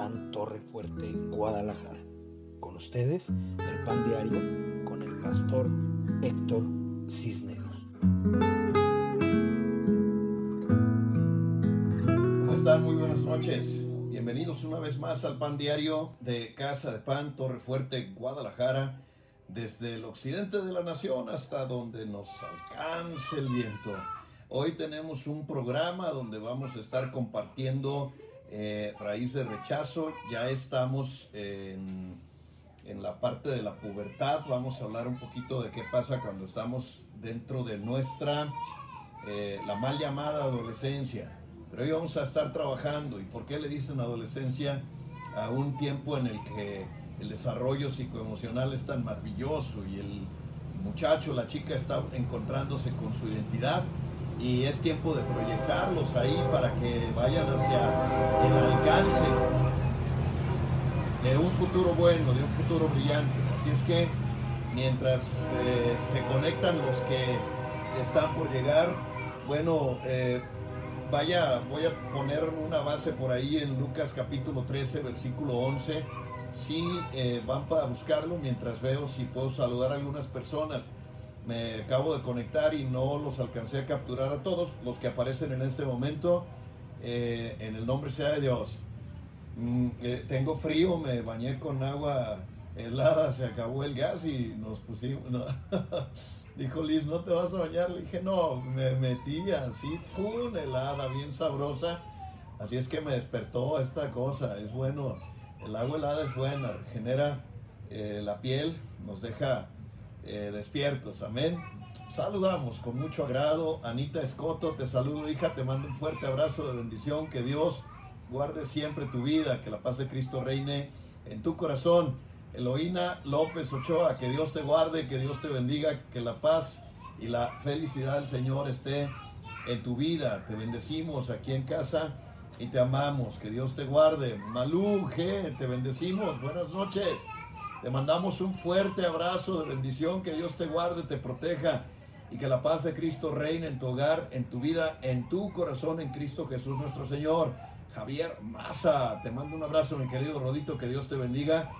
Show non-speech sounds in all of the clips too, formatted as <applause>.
Pan Torre Fuerte, Guadalajara. Con ustedes, el Pan Diario, con el pastor Héctor Cisneros. ¿Cómo están? Muy buenas noches. Bienvenidos una vez más al Pan Diario de Casa de Pan, Torre Fuerte, Guadalajara, desde el occidente de la nación hasta donde nos alcance el viento. Hoy tenemos un programa donde vamos a estar compartiendo eh, raíz de rechazo. Ya estamos en, la parte de la pubertad. Vamos a hablar un poquito de qué pasa cuando estamos dentro de nuestra, eh, la mal llamada adolescencia. Pero hoy vamos a estar trabajando. ¿Y por qué le dicen adolescencia a un tiempo en el que el desarrollo psicoemocional es tan maravilloso y el muchacho, la chica está encontrándose con su identidad? Y es tiempo de proyectarlos ahí para que vayan hacia el alcance de un futuro bueno, de un futuro brillante. Así es que mientras eh, se conectan los que están por llegar, bueno, eh, vaya, voy a poner una base por ahí en Lucas capítulo 13, versículo 11. Si eh, van para buscarlo mientras veo si puedo saludar a algunas personas me acabo de conectar y no los alcancé a capturar a todos los que aparecen en este momento. Eh, en el nombre sea de Dios. Mm, eh, tengo frío, me bañé con agua helada, se acabó el gas y nos pusimos. <laughs> Dijo Liz, ¿no te vas a bañar? Le dije, no, me metí así, full helada, bien sabrosa. Así es que me despertó esta cosa. Es bueno, el agua helada es buena, genera eh, la piel, nos deja eh, despiertos. Amén. Saludamos con mucho agrado. Anita Escoto, te saludo, hija. Te mando un fuerte abrazo de bendición. Que Dios guarde siempre tu vida. Que la paz de Cristo reine en tu corazón. Eloína López Ochoa, que Dios te guarde, que Dios te bendiga, que la paz y la felicidad del Señor esté en tu vida. Te bendecimos aquí en casa y te amamos. Que Dios te guarde. Malú G, te bendecimos. Buenas noches. Te mandamos un fuerte abrazo de bendición, que Dios te guarde, te proteja y que la paz de Cristo reine en tu hogar, en tu vida, en tu corazón, en Cristo Jesús nuestro Señor. Javier Maza, te mando un abrazo, mi querido Rodito, que Dios te bendiga,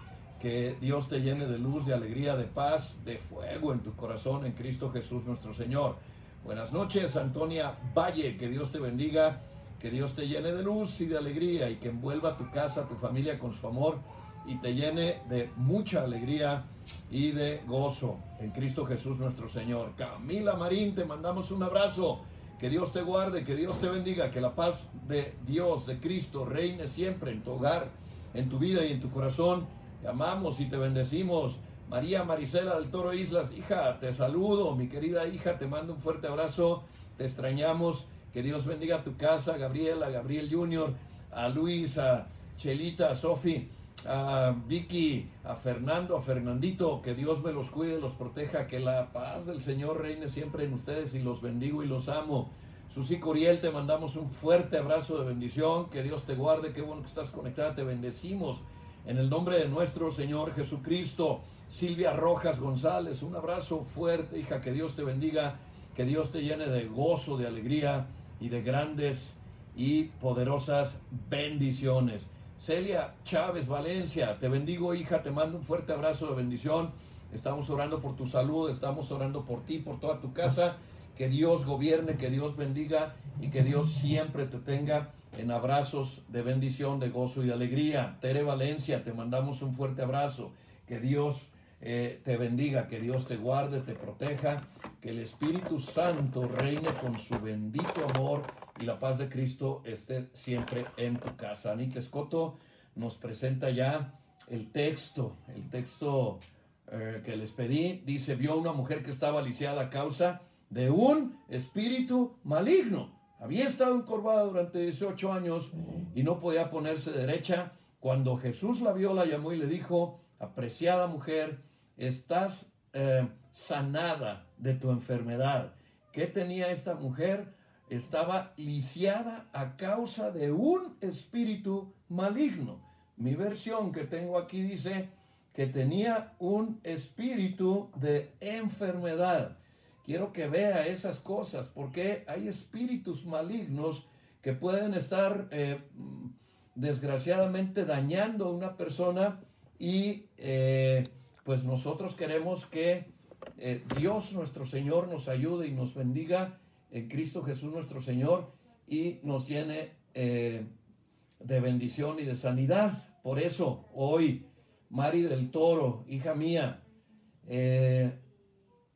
que Dios te llene de luz, de alegría, de paz, de fuego en tu corazón, en Cristo Jesús nuestro Señor. Buenas noches, Antonia Valle, que Dios te bendiga, que Dios te llene de luz y de alegría y que envuelva tu casa, tu familia con su amor y te llene de mucha alegría y de gozo en Cristo Jesús nuestro Señor. Camila Marín, te mandamos un abrazo. Que Dios te guarde, que Dios te bendiga, que la paz de Dios, de Cristo, reine siempre en tu hogar, en tu vida y en tu corazón. Te amamos y te bendecimos. María Marisela del Toro Islas, hija, te saludo, mi querida hija, te mando un fuerte abrazo, te extrañamos, que Dios bendiga tu casa, Gabriela, Gabriel Junior, a Luis, a Chelita, a Sofi, a Vicky, a Fernando, a Fernandito, que Dios me los cuide, los proteja, que la paz del Señor reine siempre en ustedes y los bendigo y los amo. Susi Coriel, te mandamos un fuerte abrazo de bendición, que Dios te guarde, qué bueno que estás conectada, te bendecimos en el nombre de nuestro Señor Jesucristo. Silvia Rojas González, un abrazo fuerte, hija, que Dios te bendiga, que Dios te llene de gozo, de alegría y de grandes y poderosas bendiciones. Celia Chávez Valencia, te bendigo hija, te mando un fuerte abrazo de bendición. Estamos orando por tu salud, estamos orando por ti, por toda tu casa. Que Dios gobierne, que Dios bendiga y que Dios siempre te tenga en abrazos de bendición, de gozo y de alegría. Tere Valencia, te mandamos un fuerte abrazo. Que Dios eh, te bendiga, que Dios te guarde, te proteja, que el Espíritu Santo reine con su bendito amor y la paz de Cristo esté siempre en tu casa. Anita Escoto nos presenta ya el texto, el texto eh, que les pedí. Dice, vio una mujer que estaba lisiada a causa de un espíritu maligno. Había estado encorvada durante 18 años y no podía ponerse derecha. Cuando Jesús la vio, la llamó y le dijo, apreciada mujer, estás eh, sanada de tu enfermedad. ¿Qué tenía esta mujer? Estaba lisiada a causa de un espíritu maligno. Mi versión que tengo aquí dice que tenía un espíritu de enfermedad. Quiero que vea esas cosas porque hay espíritus malignos que pueden estar eh, desgraciadamente dañando a una persona y eh, pues nosotros queremos que eh, Dios nuestro Señor nos ayude y nos bendiga en Cristo Jesús nuestro Señor y nos llene eh, de bendición y de sanidad. Por eso hoy, Mari del Toro, hija mía,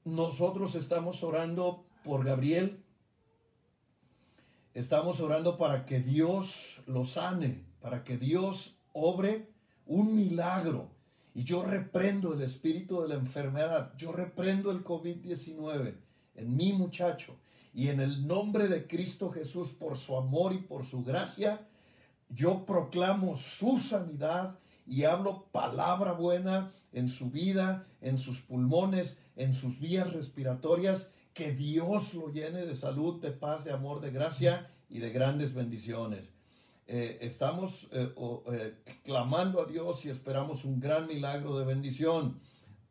nosotros estamos orando por Gabriel. Estamos orando para que Dios lo sane, para que Dios obre un milagro. Y yo reprendo el espíritu de la enfermedad, yo reprendo el COVID-19 en mi muchacho. Y en el nombre de Cristo Jesús, por su amor y por su gracia, yo proclamo su sanidad y hablo palabra buena en su vida, en sus pulmones, en sus vías respiratorias. Que Dios lo llene de salud, de paz, de amor, de gracia y de grandes bendiciones. Eh, estamos eh, eh, clamando a Dios y esperamos un gran milagro de bendición.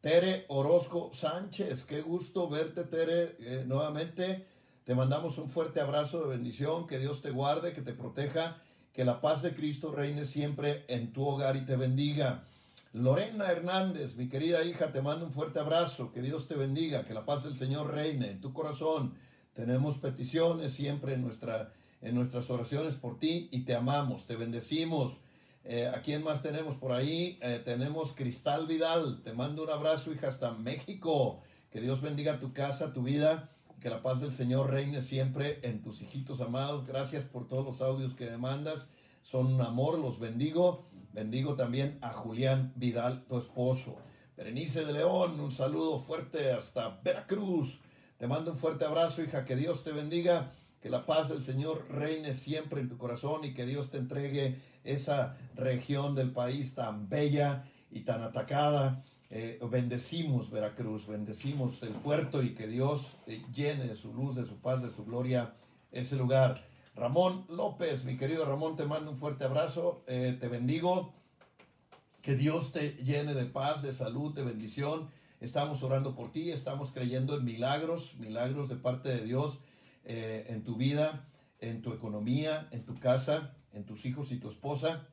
Tere Orozco Sánchez, qué gusto verte, Tere, nuevamente. Te mandamos un fuerte abrazo de bendición, que Dios te guarde, que te proteja, que la paz de Cristo reine siempre en tu hogar y te bendiga. Lorena Hernández, mi querida hija, te mando un fuerte abrazo, que Dios te bendiga, que la paz del Señor reine en tu corazón. Tenemos peticiones siempre en nuestra en nuestras oraciones por ti y te amamos, te bendecimos. Eh, ¿A quién más tenemos por ahí? Eh, tenemos Cristal Vidal, te mando un abrazo, hija, hasta México. Que Dios bendiga tu casa, tu vida, que la paz del Señor reine siempre en tus hijitos amados. Gracias por todos los audios que me mandas, son un amor, los bendigo. Bendigo también a Julián Vidal, tu esposo. Berenice de León, un saludo fuerte hasta Veracruz. Te mando un fuerte abrazo, hija, que Dios te bendiga que la paz del Señor reine siempre en tu corazón y que Dios te entregue esa región del país tan bella y tan atacada. Eh, bendecimos Veracruz, bendecimos el puerto y que Dios eh, llene de su luz, de su paz, de su gloria ese lugar. Ramón López, mi querido Ramón, te mando un fuerte abrazo, eh, te bendigo, que Dios te llene de paz, de salud, de bendición. Estamos orando por ti, estamos creyendo en milagros, milagros de parte de Dios en tu vida, en tu economía, en tu casa, en tus hijos y tu esposa.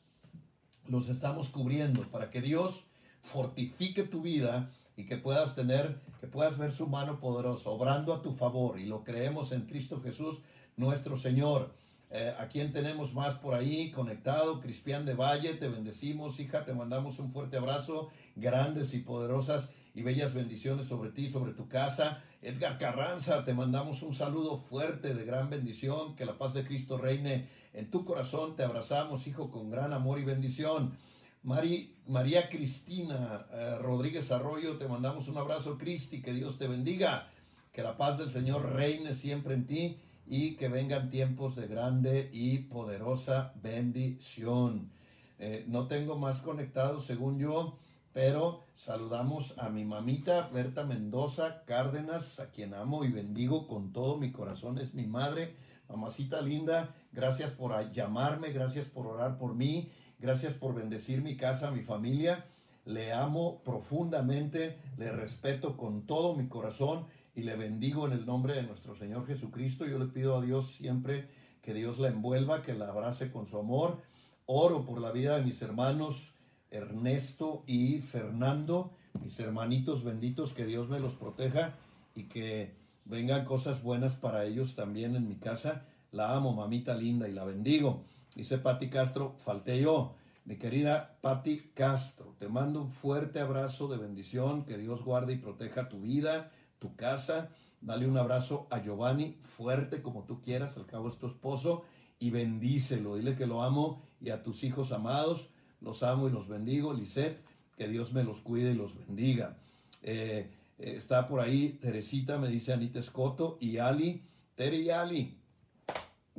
Los estamos cubriendo para que Dios fortifique tu vida y que puedas tener, que puedas ver su mano poderosa, obrando a tu favor. Y lo creemos en Cristo Jesús, nuestro Señor. Eh, ¿A quién tenemos más por ahí conectado? Cristian de Valle, te bendecimos, hija, te mandamos un fuerte abrazo, grandes y poderosas y bellas bendiciones sobre ti, sobre tu casa. Edgar Carranza, te mandamos un saludo fuerte de gran bendición, que la paz de Cristo reine en tu corazón. Te abrazamos, hijo, con gran amor y bendición. María Cristina eh, Rodríguez Arroyo, te mandamos un abrazo, Cristi, que Dios te bendiga, que la paz del Señor reine siempre en ti y que vengan tiempos de grande y poderosa bendición. Eh, no tengo más conectados según yo. Pero saludamos a mi mamita Berta Mendoza Cárdenas, a quien amo y bendigo con todo mi corazón. Es mi madre, mamacita linda. Gracias por llamarme, gracias por orar por mí, gracias por bendecir mi casa, mi familia. Le amo profundamente, le respeto con todo mi corazón y le bendigo en el nombre de nuestro Señor Jesucristo. Yo le pido a Dios siempre que Dios la envuelva, que la abrace con su amor. Oro por la vida de mis hermanos Ernesto y Fernando, mis hermanitos benditos, que Dios me los proteja y que vengan cosas buenas para ellos también en mi casa. La amo, mamita linda, y la bendigo. Dice Patti Castro, falté yo. Mi querida Patti Castro, te mando un fuerte abrazo de bendición, que Dios guarde y proteja tu vida, tu casa. Dale un abrazo a Giovanni, fuerte como tú quieras, al cabo es tu esposo, y bendícelo. Dile que lo amo y a tus hijos amados los amo y los bendigo. Lisette, que Dios me los cuide y los bendiga. Eh, eh, está por ahí Teresita, me dice Anita Escoto, y Ali, Tere y Ali.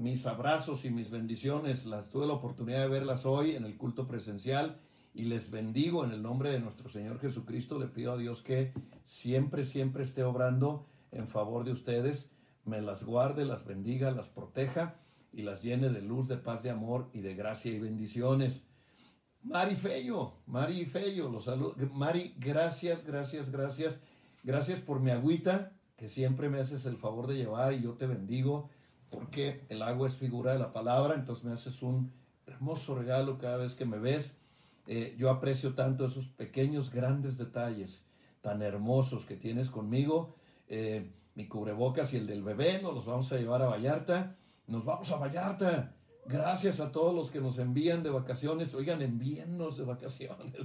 Mis abrazos y mis bendiciones, las tuve la oportunidad de verlas hoy en el culto presencial y les bendigo en el nombre de nuestro Señor Jesucristo. Le pido a Dios que siempre, siempre esté obrando en favor de ustedes, me las guarde, las bendiga, las proteja y las llene de luz, de paz, de amor y de gracia y bendiciones. Mari Fello, Mari Fello, los saludo. Mari, gracias, gracias, gracias. Gracias por mi agüita, que siempre me haces el favor de llevar y yo te bendigo, porque el agua es figura de la palabra, entonces me haces un hermoso regalo cada vez que me ves. Eh, yo aprecio tanto esos pequeños, grandes detalles tan hermosos que tienes conmigo. Eh, mi cubrebocas y el del bebé nos los vamos a llevar a Vallarta. Nos vamos a Vallarta. Gracias a todos los que nos envían de vacaciones. Oigan, envíennos de vacaciones.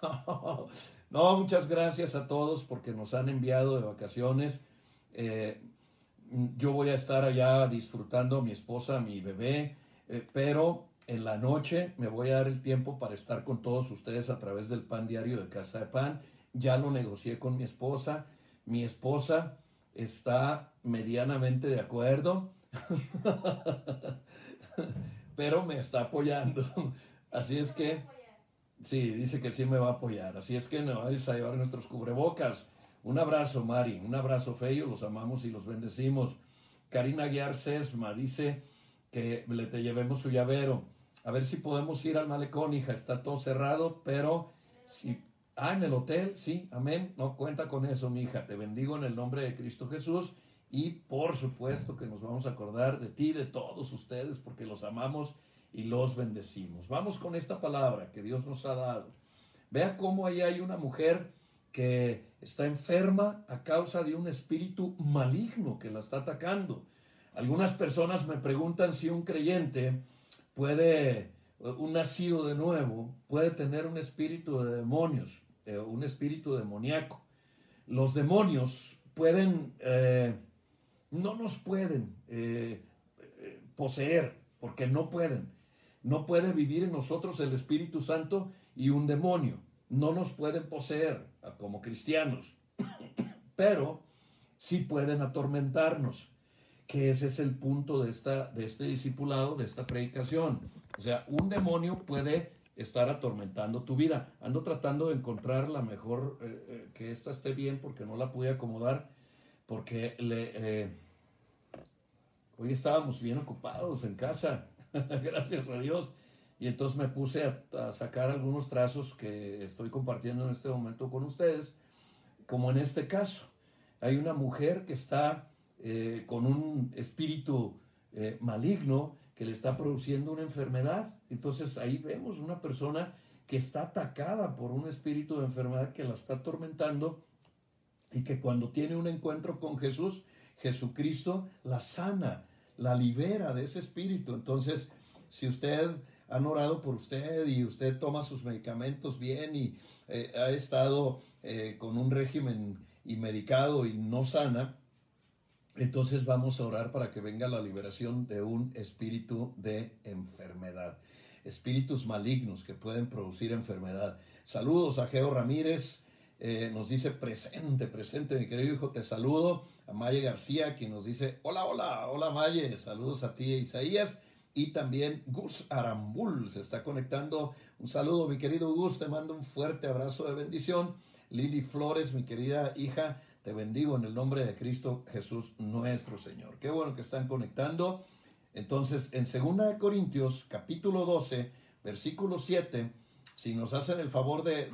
<laughs> No, muchas gracias a todos porque nos han enviado de vacaciones. Eh, yo voy a estar allá disfrutando mi esposa, mi bebé, eh, pero en la noche me voy a dar el tiempo para estar con todos ustedes a través del pan diario de Casa de Pan. Ya lo negocié con mi esposa. Mi esposa está medianamente de acuerdo. <laughs> pero me está apoyando. <laughs> Así es que, sí, dice que sí me va a apoyar. Así es que nos vamos a llevar nuestros cubrebocas. Un abrazo, Mari. Un abrazo, Feyo. Los amamos y los bendecimos. Karina Guiar Sesma dice que le te llevemos su llavero. A ver si podemos ir al malecón, hija. Está todo cerrado, pero si. Ah, en el hotel, sí, amén. No cuenta con eso, mi hija. Te bendigo en el nombre de Cristo Jesús y por supuesto que nos vamos a acordar de ti, de todos ustedes, porque los amamos y los bendecimos. Vamos con esta palabra que Dios nos ha dado. Vea cómo ahí hay una mujer que está enferma a causa de un espíritu maligno que la está atacando. Algunas personas me preguntan si un creyente puede, un nacido de nuevo, puede tener un espíritu de demonios, eh, un espíritu demoníaco. Los demonios pueden eh, no nos pueden eh, poseer, porque no pueden. No puede vivir en nosotros el Espíritu Santo y un demonio. No nos pueden poseer como cristianos, pero sí pueden atormentarnos, que ese es el punto de, esta, de este discipulado, de esta predicación. O sea, un demonio puede estar atormentando tu vida. Ando tratando de encontrar la mejor, eh, que esta esté bien porque no la pude acomodar, porque le, Hoy estábamos bien ocupados en casa, <laughs> gracias a Dios. Y entonces me puse a, sacar algunos trazos que estoy compartiendo en este momento con ustedes, como en este caso. Hay una mujer que está eh, con un espíritu eh, maligno que le está produciendo una enfermedad. Entonces ahí vemos una persona que está atacada por un espíritu de enfermedad que la está atormentando y que cuando tiene un encuentro con Jesús, Jesucristo la sana, la libera de ese espíritu. Entonces, si usted han orado por usted y usted toma sus medicamentos bien y eh, ha estado eh, con un régimen y medicado y no sana, entonces vamos a orar para que venga la liberación de un espíritu de enfermedad. Espíritus malignos que pueden producir enfermedad. Saludos a Geo Ramírez, eh, nos dice presente, presente, mi querido hijo, te saludo. A Maye García, quien nos dice, hola, hola, hola Maye, saludos a ti, Isaías. Y también Gus Arambul se está conectando. Un saludo, mi querido Gus, te mando un fuerte abrazo de bendición. Lili Flores, mi querida hija, te bendigo en el nombre de Cristo Jesús nuestro Señor. Qué bueno que están conectando. Entonces, en 2 Corintios, capítulo 12, versículo 7, si nos hacen el favor de,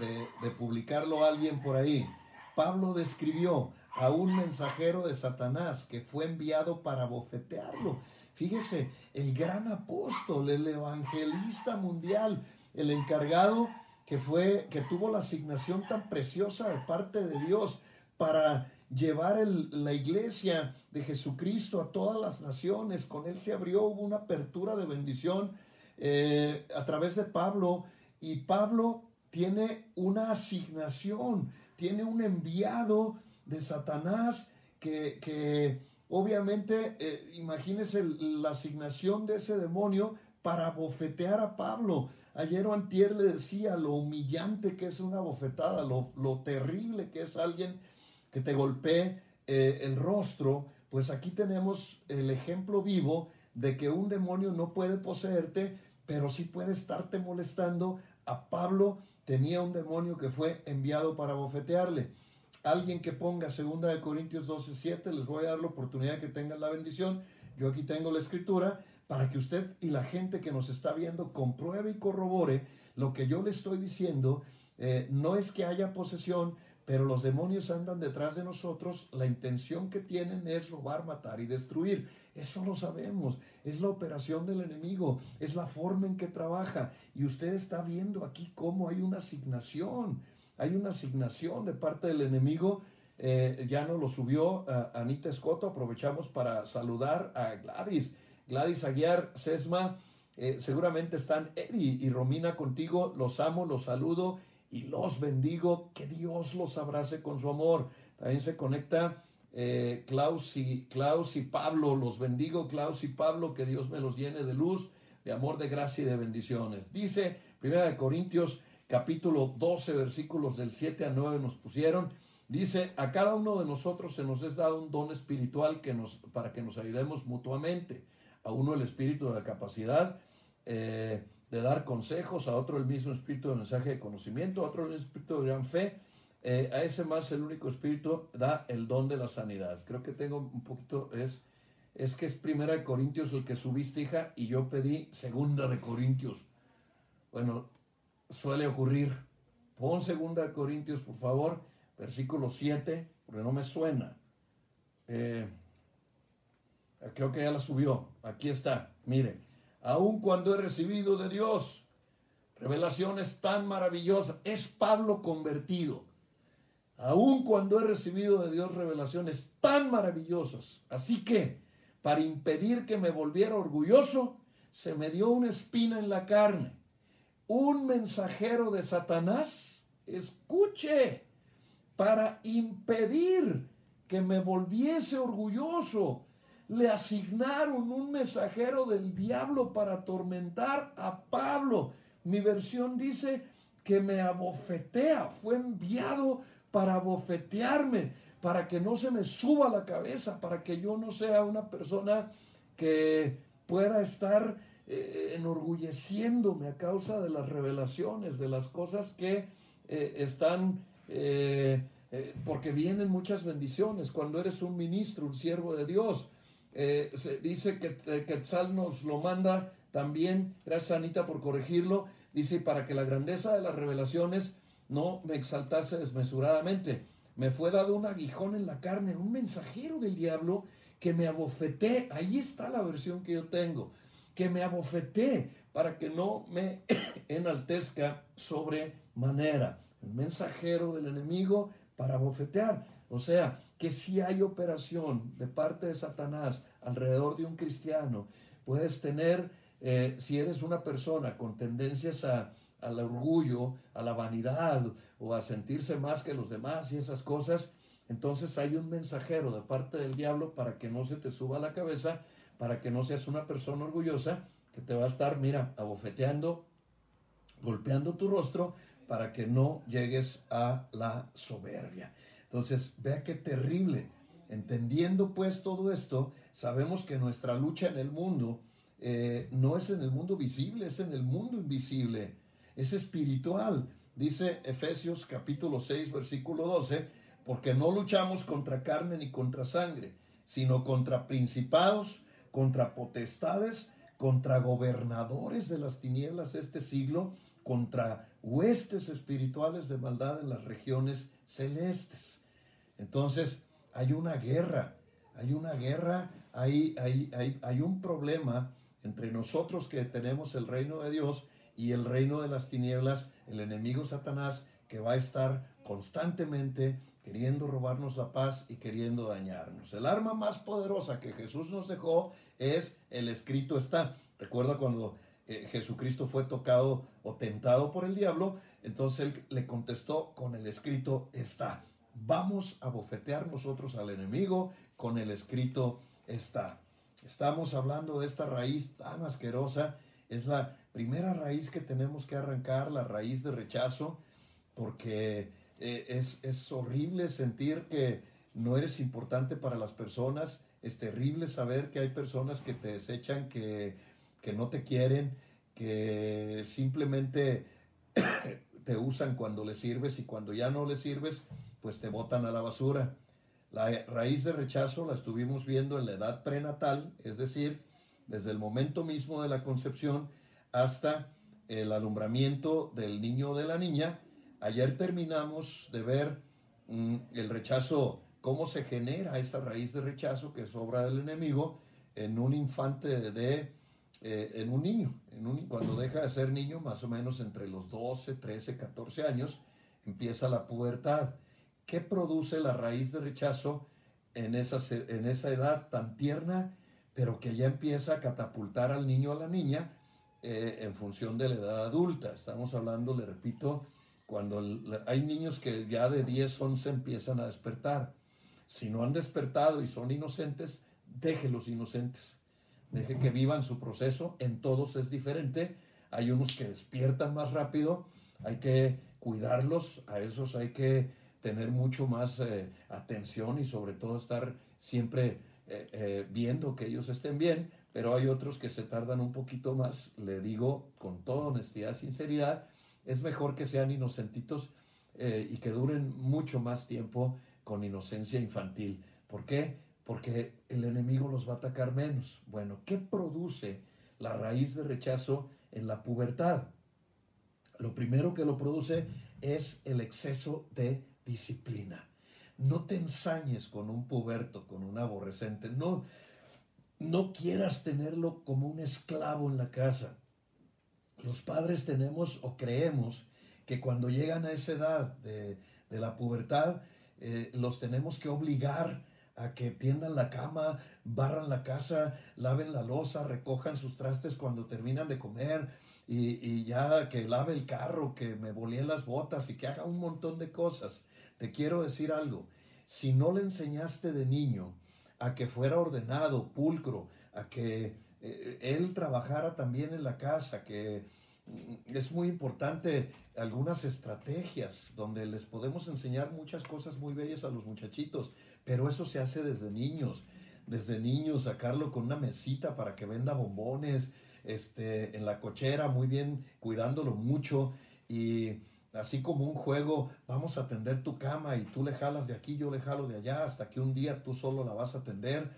publicarlo alguien por ahí, Pablo describió a un mensajero de Satanás que fue enviado para bofetearlo. Fíjese, el gran apóstol, el evangelista mundial, el encargado que fue, que tuvo la asignación tan preciosa de parte de Dios para llevar la iglesia de Jesucristo a todas las naciones. Con él se abrió, una apertura de bendición eh, a través de Pablo y Pablo tiene una asignación, tiene un enviado de Satanás que, obviamente, eh, imagínese la asignación de ese demonio para bofetear a Pablo. Ayer o antier le decía lo humillante que es una bofetada, lo, terrible que es alguien que te golpee eh, el rostro. Pues aquí tenemos el ejemplo vivo de que un demonio no puede poseerte, pero sí puede estarte molestando a Pablo tenía un demonio que fue enviado para bofetearle. Alguien que ponga 2 de Corintios 12, 7, les voy a dar la oportunidad que tengan la bendición. Yo aquí tengo la escritura para que usted y la gente que nos está viendo compruebe y corrobore lo que yo le estoy diciendo. Eh, no es que haya posesión, pero los demonios andan detrás de nosotros, la intención que tienen es robar, matar y destruir. Eso lo sabemos, es la operación del enemigo, es la forma en que trabaja. Y usted está viendo aquí cómo hay una asignación, hay una asignación de parte del enemigo. Eh, ya nos lo subió Anita Escoto, aprovechamos para saludar a Gladys. Gladys Aguiar, Sesma, eh, seguramente están Eddie y Romina contigo, los amo, los saludo y los bendigo. Que Dios los abrace con su amor. También se conecta eh, Klaus, y, Klaus y Pablo. Los bendigo, Klaus y Pablo. Que Dios me los llene de luz, de amor, de gracia y de bendiciones. Dice Primera de Corintios capítulo 12 versículos del 7 a 9 nos pusieron. Dice, a cada uno de nosotros se nos es dado un don espiritual que nos, para que nos ayudemos mutuamente. A uno el espíritu de la capacidad eh, de dar consejos, a otro el mismo espíritu de mensaje de conocimiento, a otro el espíritu de gran fe, eh, a ese más el único espíritu da el don de la sanidad. Creo que tengo un poquito, es, es que es primera de Corintios el que subiste, hija, y yo pedí segunda de Corintios. Bueno, suele ocurrir. Pon segunda de Corintios, por favor, versículo 7, porque no me suena. Eh, creo que ya la subió. Aquí está, mire aun cuando he recibido de Dios revelaciones tan maravillosas. Es Pablo convertido. Aun cuando he recibido de Dios revelaciones tan maravillosas. Así que, para impedir que me volviera orgulloso, se me dio una espina en la carne. Un mensajero de Satanás, escuche, para impedir que me volviese orgulloso le asignaron un mensajero del diablo para atormentar a Pablo. Mi versión dice que me abofetea, fue enviado para abofetearme, para que no se me suba la cabeza, para que yo no sea una persona que pueda estar eh, enorgulleciéndome a causa de las revelaciones, de las cosas que eh, están, eh, porque vienen muchas bendiciones. Cuando eres un ministro, un siervo de Dios eh, se dice que eh, Quetzal nos lo manda también, gracias Anita por corregirlo, dice, para que la grandeza de las revelaciones no me exaltase desmesuradamente. Me fue dado un aguijón en la carne, un mensajero del diablo que me abofeté, ahí está la versión que yo tengo, que me abofeté para que no me <clears throat> enaltezca sobremanera. El mensajero del enemigo para abofetear. O sea, que si hay operación de parte de Satanás alrededor de un cristiano, puedes tener, eh, si eres una persona con tendencias a, al orgullo, a la vanidad o a sentirse más que los demás y esas cosas, entonces hay un mensajero de parte del diablo para que no se te suba la cabeza, para que no seas una persona orgullosa que te va a estar, mira, abofeteando, golpeando tu rostro para que no llegues a la soberbia. Entonces, vea qué terrible. Entendiendo pues todo esto, sabemos que nuestra lucha en el mundo eh, no es en el mundo visible, es en el mundo invisible, es espiritual. Dice Efesios capítulo 6, versículo 12, porque no luchamos contra carne ni contra sangre, sino contra principados, contra potestades, contra gobernadores de las tinieblas de este siglo, contra huestes espirituales de maldad en las regiones celestes. Entonces, hay una guerra, hay una guerra, hay, hay, hay, hay un problema entre nosotros que tenemos el reino de Dios y el reino de las tinieblas, el enemigo Satanás, que va a estar constantemente queriendo robarnos la paz y queriendo dañarnos. El arma más poderosa que Jesús nos dejó es el escrito está. Recuerda cuando eh, Jesucristo fue tocado o tentado por el diablo, entonces él le contestó con el escrito está vamos a bofetear nosotros al enemigo con el escrito está. Estamos hablando de esta raíz tan asquerosa. Es la primera raíz que tenemos que arrancar, la raíz de rechazo, porque eh, es, es horrible sentir que no eres importante para las personas. Es terrible saber que hay personas que te desechan, que, que no te quieren, que simplemente <coughs> te usan cuando les sirves y cuando ya no les sirves, pues te botan a la basura. La raíz de rechazo la estuvimos viendo en la edad prenatal, es decir, desde el momento mismo de la concepción hasta el alumbramiento del niño o de la niña. Ayer terminamos de ver mm, el rechazo, cómo se genera esa raíz de rechazo que es obra del enemigo en un infante de, eh, en un niño, en un, cuando deja de ser niño, más o menos entre los 12, 13, 14 años, empieza la pubertad. ¿Qué produce la raíz de rechazo en esa, en esa edad tan tierna, pero que ya empieza a catapultar al niño o a la niña eh, en función de la edad adulta? Estamos hablando, le repito, cuando hay niños que ya de 10, 11 empiezan a despertar. Si no han despertado y son inocentes, déjelos inocentes. Deje que vivan su proceso. En todos es diferente. Hay unos que despiertan más rápido. Hay que cuidarlos. A esos hay que tener mucho más eh, atención y sobre todo estar siempre eh, eh, viendo que ellos estén bien. Pero hay otros que se tardan un poquito más. Le digo con toda honestidad, sinceridad, es mejor que sean inocentitos y que duren mucho más tiempo con inocencia infantil. ¿Por qué? Porque el enemigo los va a atacar menos. Bueno, ¿qué produce la raíz de rechazo en la pubertad? Lo primero que lo produce es el exceso de disciplina. No te ensañes con un puberto, con un aborrecente. No, no quieras tenerlo como un esclavo en la casa. Los padres tenemos o creemos que cuando llegan a esa edad de, de la pubertad, eh, los tenemos que obligar a que tiendan la cama, barran la casa, laven la losa, recojan sus trastes cuando terminan de comer y, ya que lave el carro, que me volíen las botas y que haga un montón de cosas. Te quiero decir algo, si no le enseñaste de niño a que fuera ordenado, pulcro, a que él trabajara también en la casa, que mm, es muy importante algunas estrategias donde les podemos enseñar muchas cosas muy bellas a los muchachitos, pero eso se hace desde niños, desde niños sacarlo con una mesita para que venda bombones, este, en la cochera, muy bien, cuidándolo mucho y así como un juego, vamos a atender tu cama y tú le jalas de aquí, yo le jalo de allá, hasta que un día tú solo la vas a atender.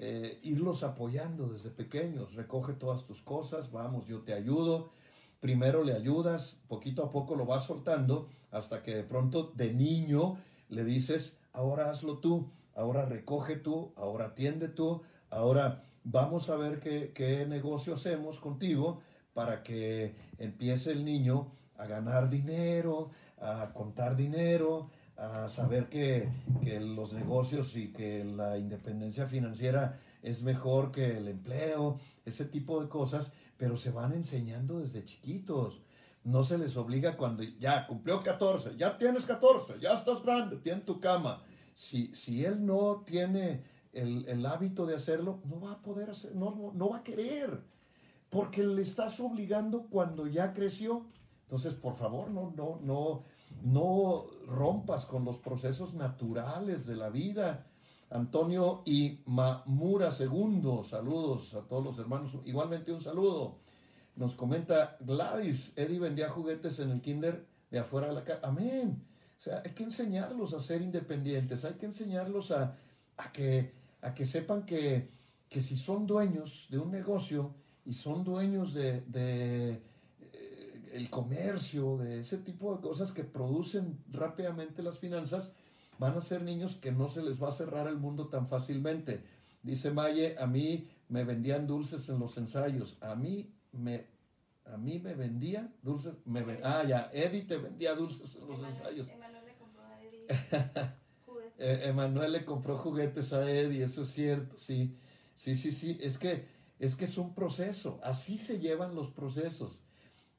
Eh, irlos apoyando desde pequeños, recoge todas tus cosas, vamos, yo te ayudo, primero le ayudas, poquito a poco lo vas soltando, hasta que de pronto de niño le dices, ahora hazlo tú, ahora recoge tú, ahora atiende tú, ahora vamos a ver qué, qué negocio hacemos contigo para que empiece el niño a ganar dinero, a contar dinero, a saber que, que, los negocios y que la independencia financiera es mejor que el empleo, ese tipo de cosas, pero se van enseñando desde chiquitos. No se les obliga cuando ya cumplió 14, ya tienes 14, ya estás grande, tiene tu cama. Si, si él no tiene el, el, hábito de hacerlo, no va a poder hacer, no, no, no va a querer, porque le estás obligando cuando ya creció. Entonces, por favor, no, no, no, no rompas con los procesos naturales de la vida. Antonio y Mamura II, saludos a todos los hermanos, igualmente un saludo. Nos comenta Gladys, Eddie vendía juguetes en el kinder de afuera de la casa. Amén. O sea, hay que enseñarlos a ser independientes, hay que enseñarlos a, que, a que sepan que, que, si son dueños de un negocio y son dueños de, el comercio, de ese tipo de cosas que producen rápidamente las finanzas, van a ser niños que no se les va a cerrar el mundo tan fácilmente. Dice Maye, a mí me vendían dulces en los ensayos, a mí me, a mí me vendía dulces, me ah ya, Eddie te vendía dulces en los ensayos. Emanuel le compró a Eddie <laughs> juguetes. Eh, Emanuel le compró juguetes a Eddie, eso es cierto, sí, sí, sí, sí, es que, es que es un proceso, así se llevan los procesos.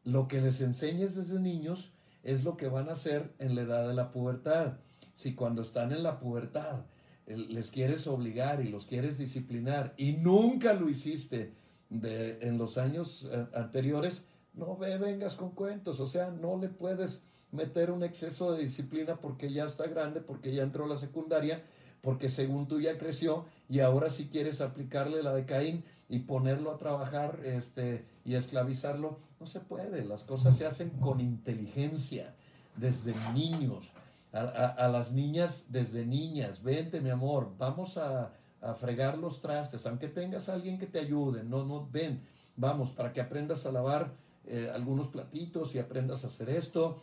Lo que les enseñes desde niños es lo que van a hacer en la edad de la pubertad. Si cuando están en la pubertad les quieres obligar y los quieres disciplinar y nunca lo hiciste de, en los años eh, anteriores, no ve, vengas con cuentos, o sea, no le puedes meter un exceso de disciplina porque ya está grande, porque ya entró a la secundaria, porque según tú ya creció y ahora si quieres aplicarle la de Caín y ponerlo a trabajar este, y esclavizarlo, no se puede, las cosas se hacen con inteligencia desde niños a, las niñas desde niñas, vente mi amor, vamos a, fregar los trastes, aunque tengas a alguien que te ayude, no, no, ven, vamos, para que aprendas a lavar eh, algunos platitos y aprendas a hacer esto,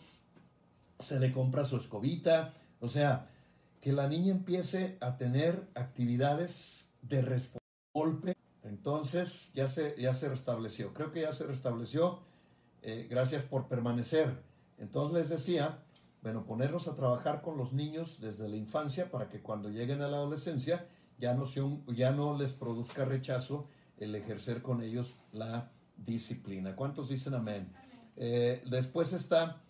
se le compra su escobita, O sea, que la niña empiece a tener actividades de golpe. Entonces ya se, ya se restableció. Creo que ya se restableció. Eh, gracias por permanecer. Entonces les decía, bueno, ponernos a trabajar con los niños desde la infancia para que cuando lleguen a la adolescencia ya no, ya no les produzca rechazo el ejercer con ellos la disciplina. ¿Cuántos dicen amén? Eh, después está,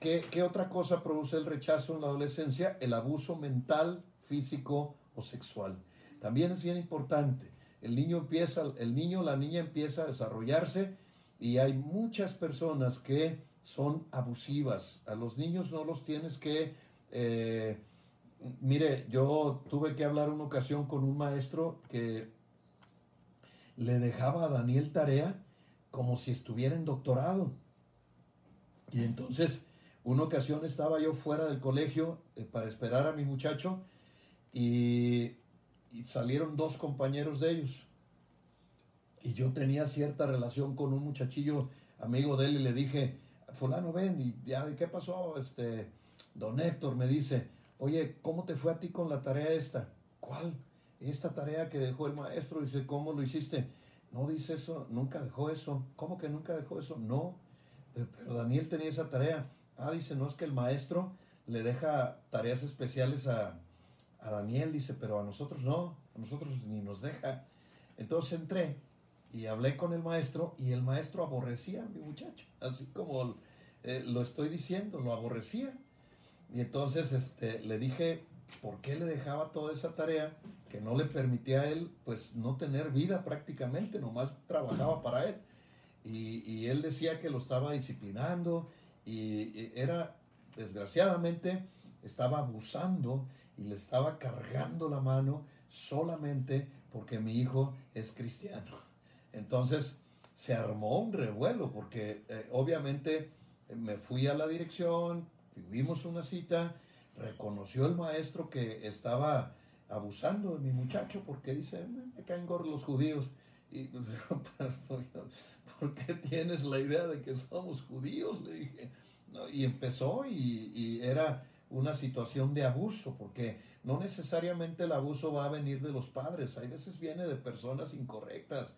¿qué, ¿qué otra cosa produce el rechazo en la adolescencia? El abuso mental, físico o sexual. También es bien importante. El niño empieza, el niño, la niña empieza a desarrollarse y hay muchas personas que son abusivas. A los niños no los tienes que... Eh, mire, yo tuve que hablar una ocasión con un maestro que le dejaba a Daniel tarea como si estuviera en doctorado. Y entonces, una ocasión estaba yo fuera del colegio eh, para esperar a mi muchacho y, y salieron dos compañeros de ellos. Y yo tenía cierta relación con un muchachillo amigo de él y le dije, fulano ven, y ya, ¿qué pasó? Este, don Héctor me dice, oye, ¿cómo te fue a ti con la tarea esta? ¿Cuál? Esta tarea que dejó el maestro, dice, ¿cómo lo hiciste? No dice eso, nunca dejó eso. ¿Cómo que nunca dejó eso? No, pero, Daniel tenía esa tarea. Ah, dice, no es que el maestro le deja tareas especiales a, a Daniel, dice, pero a nosotros no, a nosotros ni nos deja. Entonces entré y hablé con el maestro y el maestro aborrecía a mi muchacho, así como eh, lo estoy diciendo, lo aborrecía. Y entonces este, le dije por qué le dejaba toda esa tarea que no le permitía a él pues no tener vida prácticamente, nomás trabajaba para él. Y, él decía que lo estaba disciplinando y, era, desgraciadamente, estaba abusando y le estaba cargando la mano solamente porque mi hijo es cristiano. Entonces se armó un revuelo porque eh, obviamente me fui a la dirección, tuvimos una cita, reconoció el maestro que estaba abusando de mi muchacho porque dice, me caen gordos los judíos. Y <laughs> ¿por qué tienes la idea de que somos judíos? Le dije. y empezó y, era una situación de abuso, porque no necesariamente el abuso va a venir de los padres, hay veces viene de personas incorrectas,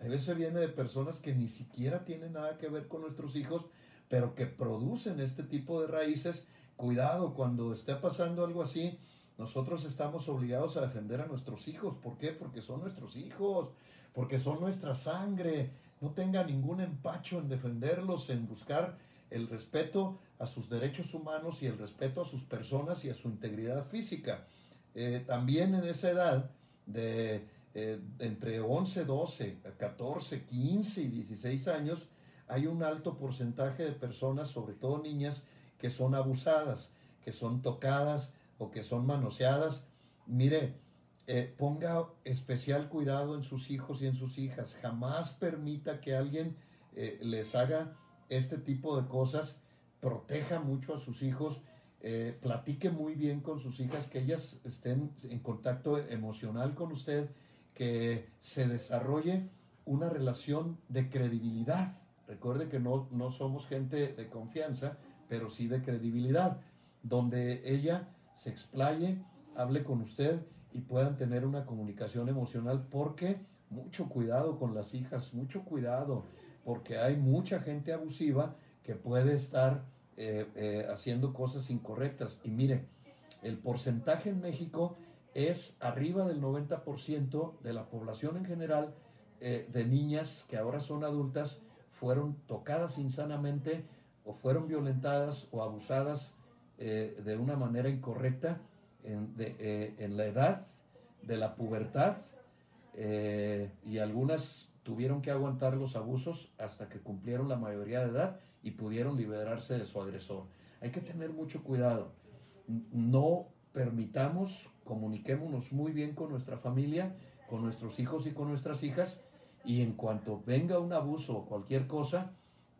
a veces viene de personas que ni siquiera tienen nada que ver con nuestros hijos, pero que producen este tipo de raíces. Cuidado, cuando esté pasando algo así, nosotros estamos obligados a defender a nuestros hijos. ¿Por qué? Porque son nuestros hijos, porque son nuestra sangre. No tenga ningún empacho en defenderlos, en buscar el respeto a sus derechos humanos y el respeto a sus personas y a su integridad física. Eh, también en esa edad de eh, entre 11, 12, 14, 15 y 16 años, hay un alto porcentaje de personas, sobre todo niñas, que son abusadas, que son tocadas o que son manoseadas. Mire, eh, ponga especial cuidado en sus hijos y en sus hijas. Jamás permita que alguien les haga este tipo de cosas. Proteja mucho a sus hijos. platique muy bien con sus hijas, que ellas estén en contacto emocional con usted que se desarrolle una relación de credibilidad. Recuerde que no, no somos gente de confianza, pero sí de credibilidad, donde ella se explaye, hable con usted y puedan tener una comunicación emocional, porque mucho cuidado con las hijas, mucho cuidado, porque hay mucha gente abusiva que puede estar eh, eh, haciendo cosas incorrectas. Y mire, el porcentaje en México es arriba del 90% de la población en general eh, de niñas que ahora son adultas fueron tocadas insanamente o fueron violentadas o abusadas de una manera incorrecta en, la edad de la pubertad y algunas tuvieron que aguantar los abusos hasta que cumplieron la mayoría de edad y pudieron liberarse de su agresor. Hay que tener mucho cuidado. No permitamos, comuniquémonos muy bien con nuestra familia, con nuestros hijos y con nuestras hijas, y en cuanto venga un abuso o cualquier cosa,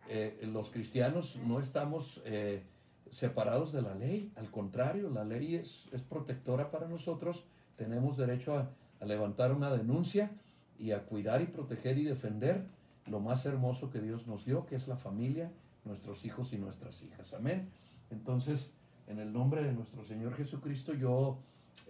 eh, los cristianos no estamos eh, separados de la ley, al contrario, la ley es, protectora para nosotros, tenemos derecho a, a levantar una denuncia y a cuidar y proteger y defender lo más hermoso que Dios nos dio, que es la familia, nuestros hijos y nuestras hijas. Amén. Entonces, en el nombre de nuestro Señor Jesucristo, yo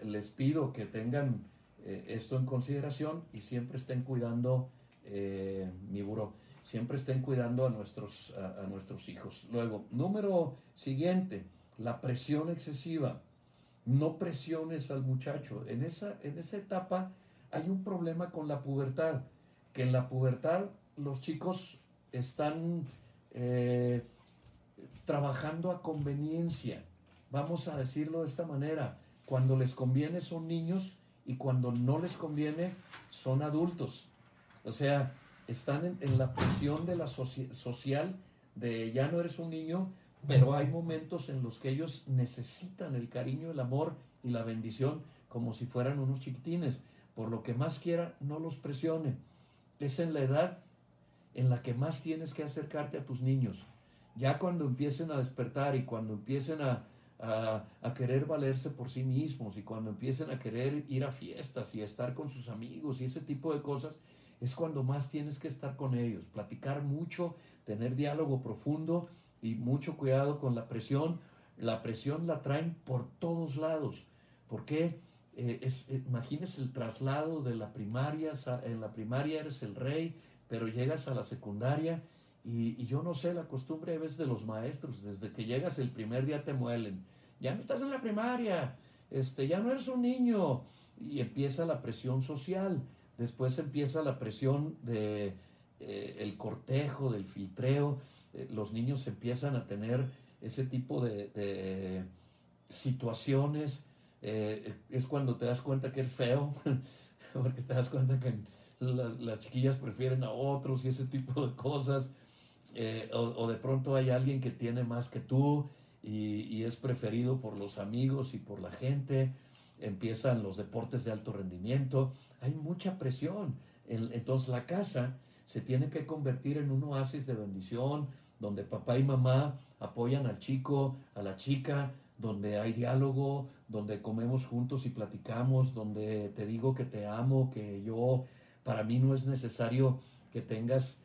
les pido que tengan eh, esto en consideración y siempre estén cuidando eh, mi buró, siempre estén cuidando a nuestros, a, nuestros hijos. Luego, número siguiente, la presión excesiva. No presiones al muchacho. En esa, en esa etapa hay un problema con la pubertad, que en la pubertad los chicos están eh, trabajando a conveniencia. Vamos a decirlo de esta manera. Cuando les conviene son niños y cuando no les conviene son adultos. O sea, están en, la presión de la social de ya no eres un niño, pero hay momentos en los que ellos necesitan el cariño, el amor y la bendición como si fueran unos chiquitines. Por lo que más quiera, no los presione. Es en la edad en la que más tienes que acercarte a tus niños. Ya cuando empiecen a despertar y cuando empiecen a, a, querer valerse por sí mismos y cuando empiecen a querer ir a fiestas y a estar con sus amigos y ese tipo de cosas, es cuando más tienes que estar con ellos, platicar mucho, tener diálogo profundo y mucho cuidado con la presión. La presión la traen por todos lados. porque eh, es, eh, imagínese el traslado de la primaria, en la primaria eres el rey, pero llegas a la secundaria y, yo no sé, la costumbre a veces de los maestros, desde que llegas el primer día te muelen, ya no estás en la primaria, este, ya no eres un niño, y empieza la presión social, después empieza la presión de eh, el cortejo, del filtreo, eh, los niños empiezan a tener ese tipo de, situaciones, eh, es cuando te das cuenta que es feo, <laughs> porque te das cuenta que las chiquillas prefieren a otros y ese tipo de cosas. Eh, o, de pronto hay alguien que tiene más que tú y, es preferido por los amigos y por la gente, empiezan los deportes de alto rendimiento, hay mucha presión. entonces la casa se tiene que convertir en un oasis de bendición, donde papá y mamá apoyan al chico, a la chica, donde hay diálogo, donde comemos juntos y platicamos, donde te digo que te amo, que yo, para mí no es necesario que tengas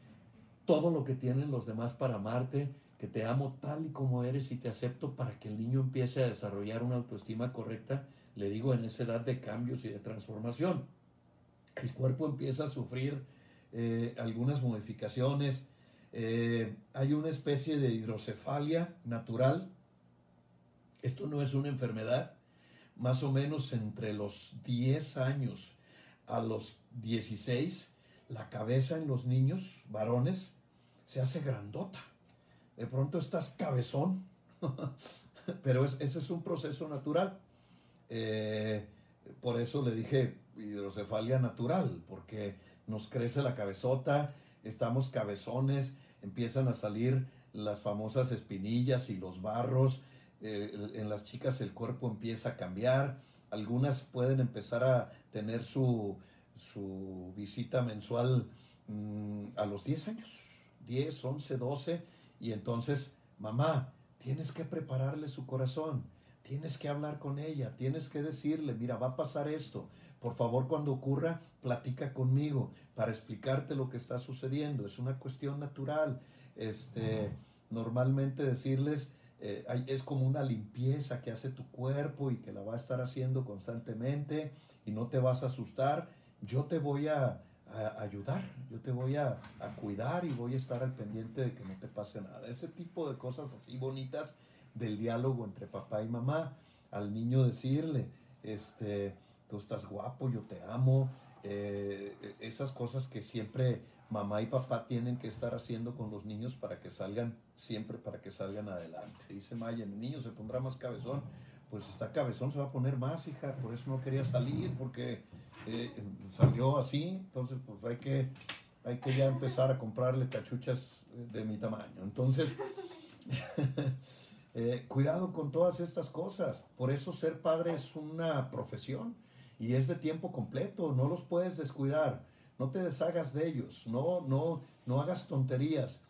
todo lo que tienen los demás para amarte, que te amo tal y como eres y te acepto para que el niño empiece a desarrollar una autoestima correcta, le digo, en esa edad de cambios y de transformación. El cuerpo empieza a sufrir eh, algunas modificaciones, eh, hay una especie de hidrocefalia natural, esto no es una enfermedad, más o menos entre los 10 años a los 16 la cabeza en los niños varones se hace grandota. De pronto estás cabezón, <laughs> pero ese es un proceso natural. Eh, por eso le dije hidrocefalia natural, porque nos crece la cabezota, estamos cabezones, empiezan a salir las famosas espinillas y los barros, eh, en las chicas el cuerpo empieza a cambiar, algunas pueden empezar a tener su, su visita mensual mm, a los 10 años, 10, 11, 12, y entonces, mamá, tienes que prepararle su corazón, tienes que hablar con ella, tienes que decirle, mira, va a pasar esto, por favor cuando ocurra, platica conmigo para explicarte lo que está sucediendo, es una cuestión natural, este, normalmente decirles, eh, es como una limpieza que hace tu cuerpo y que la va a estar haciendo constantemente y no te vas a asustar yo te voy a, ayudar, yo te voy a, cuidar y voy a estar al pendiente de que no te pase nada. Ese tipo de cosas así bonitas del diálogo entre papá y mamá, al niño decirle, este, tú estás guapo, yo te amo, eh, esas cosas que siempre mamá y papá tienen que estar haciendo con los niños para que salgan, siempre para que salgan adelante. Dice Maya, mi niño se pondrá más cabezón, pues está cabezón, se va a poner más, hija, por eso no quería salir, porque eh, salió así, entonces pues hay que, hay que ya empezar a comprarle cachuchas de mi tamaño. Entonces, <laughs> eh, cuidado con todas estas cosas. Por eso ser padre es una profesión y es de tiempo completo, no los puedes descuidar, no te deshagas de ellos, no, no, no hagas tonterías.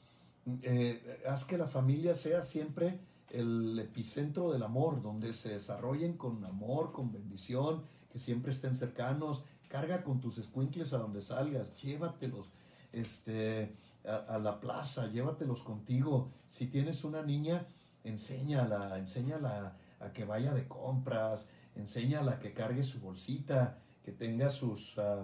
Eh, haz que la familia sea siempre el epicentro del amor, donde se desarrollen con amor, con bendición, que siempre estén cercanos, carga con tus escuincles a donde salgas, llévatelos este, a, la plaza, llévatelos contigo. Si tienes una niña, enséñala, enséñala a que vaya de compras, enséñala a que cargue su bolsita, que tenga sus, ah,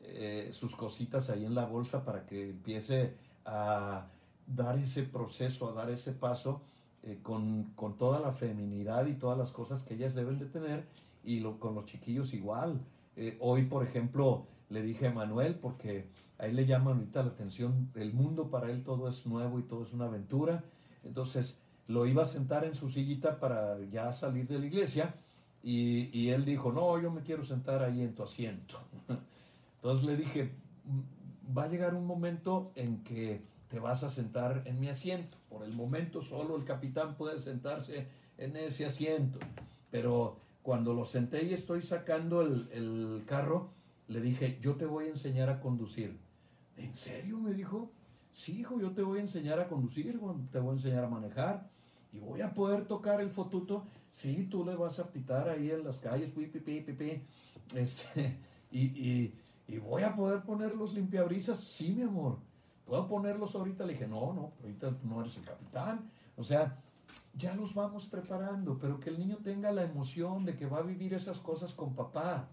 eh, sus cositas ahí en la bolsa para que empiece a dar ese proceso, a dar ese paso eh, con, toda la feminidad y todas las cosas que ellas deben de tener y lo, con los chiquillos igual. Eh, hoy, por ejemplo, le dije a Manuel, porque a él le llama ahorita la atención, el mundo para él todo es nuevo y todo es una aventura. Entonces lo iba a sentar en su sillita para ya salir de la iglesia y, y él dijo, no, yo me quiero sentar ahí en tu asiento. <laughs> Entonces le dije, mm, va a llegar un momento en que te vas a sentar en mi asiento. Por el momento solo el capitán puede sentarse en ese asiento. Pero cuando lo senté y estoy sacando el, carro, le dije, yo te voy a enseñar a conducir. ¿En serio? Me dijo. Sí, hijo, yo te voy a enseñar a conducir, te voy a enseñar a manejar y voy a poder tocar el fotuto. Sí, tú le vas a pitar ahí en las calles, pipi, pipi, pipi, este, <laughs> y, y, y voy a poder poner los limpiabrisas. Sí, mi amor. ¿Puedo ponerlos ahorita? Le dije, no, no, ahorita no eres el capitán. O sea, ya los vamos preparando, pero que el niño tenga la emoción de que va a vivir esas cosas con papá.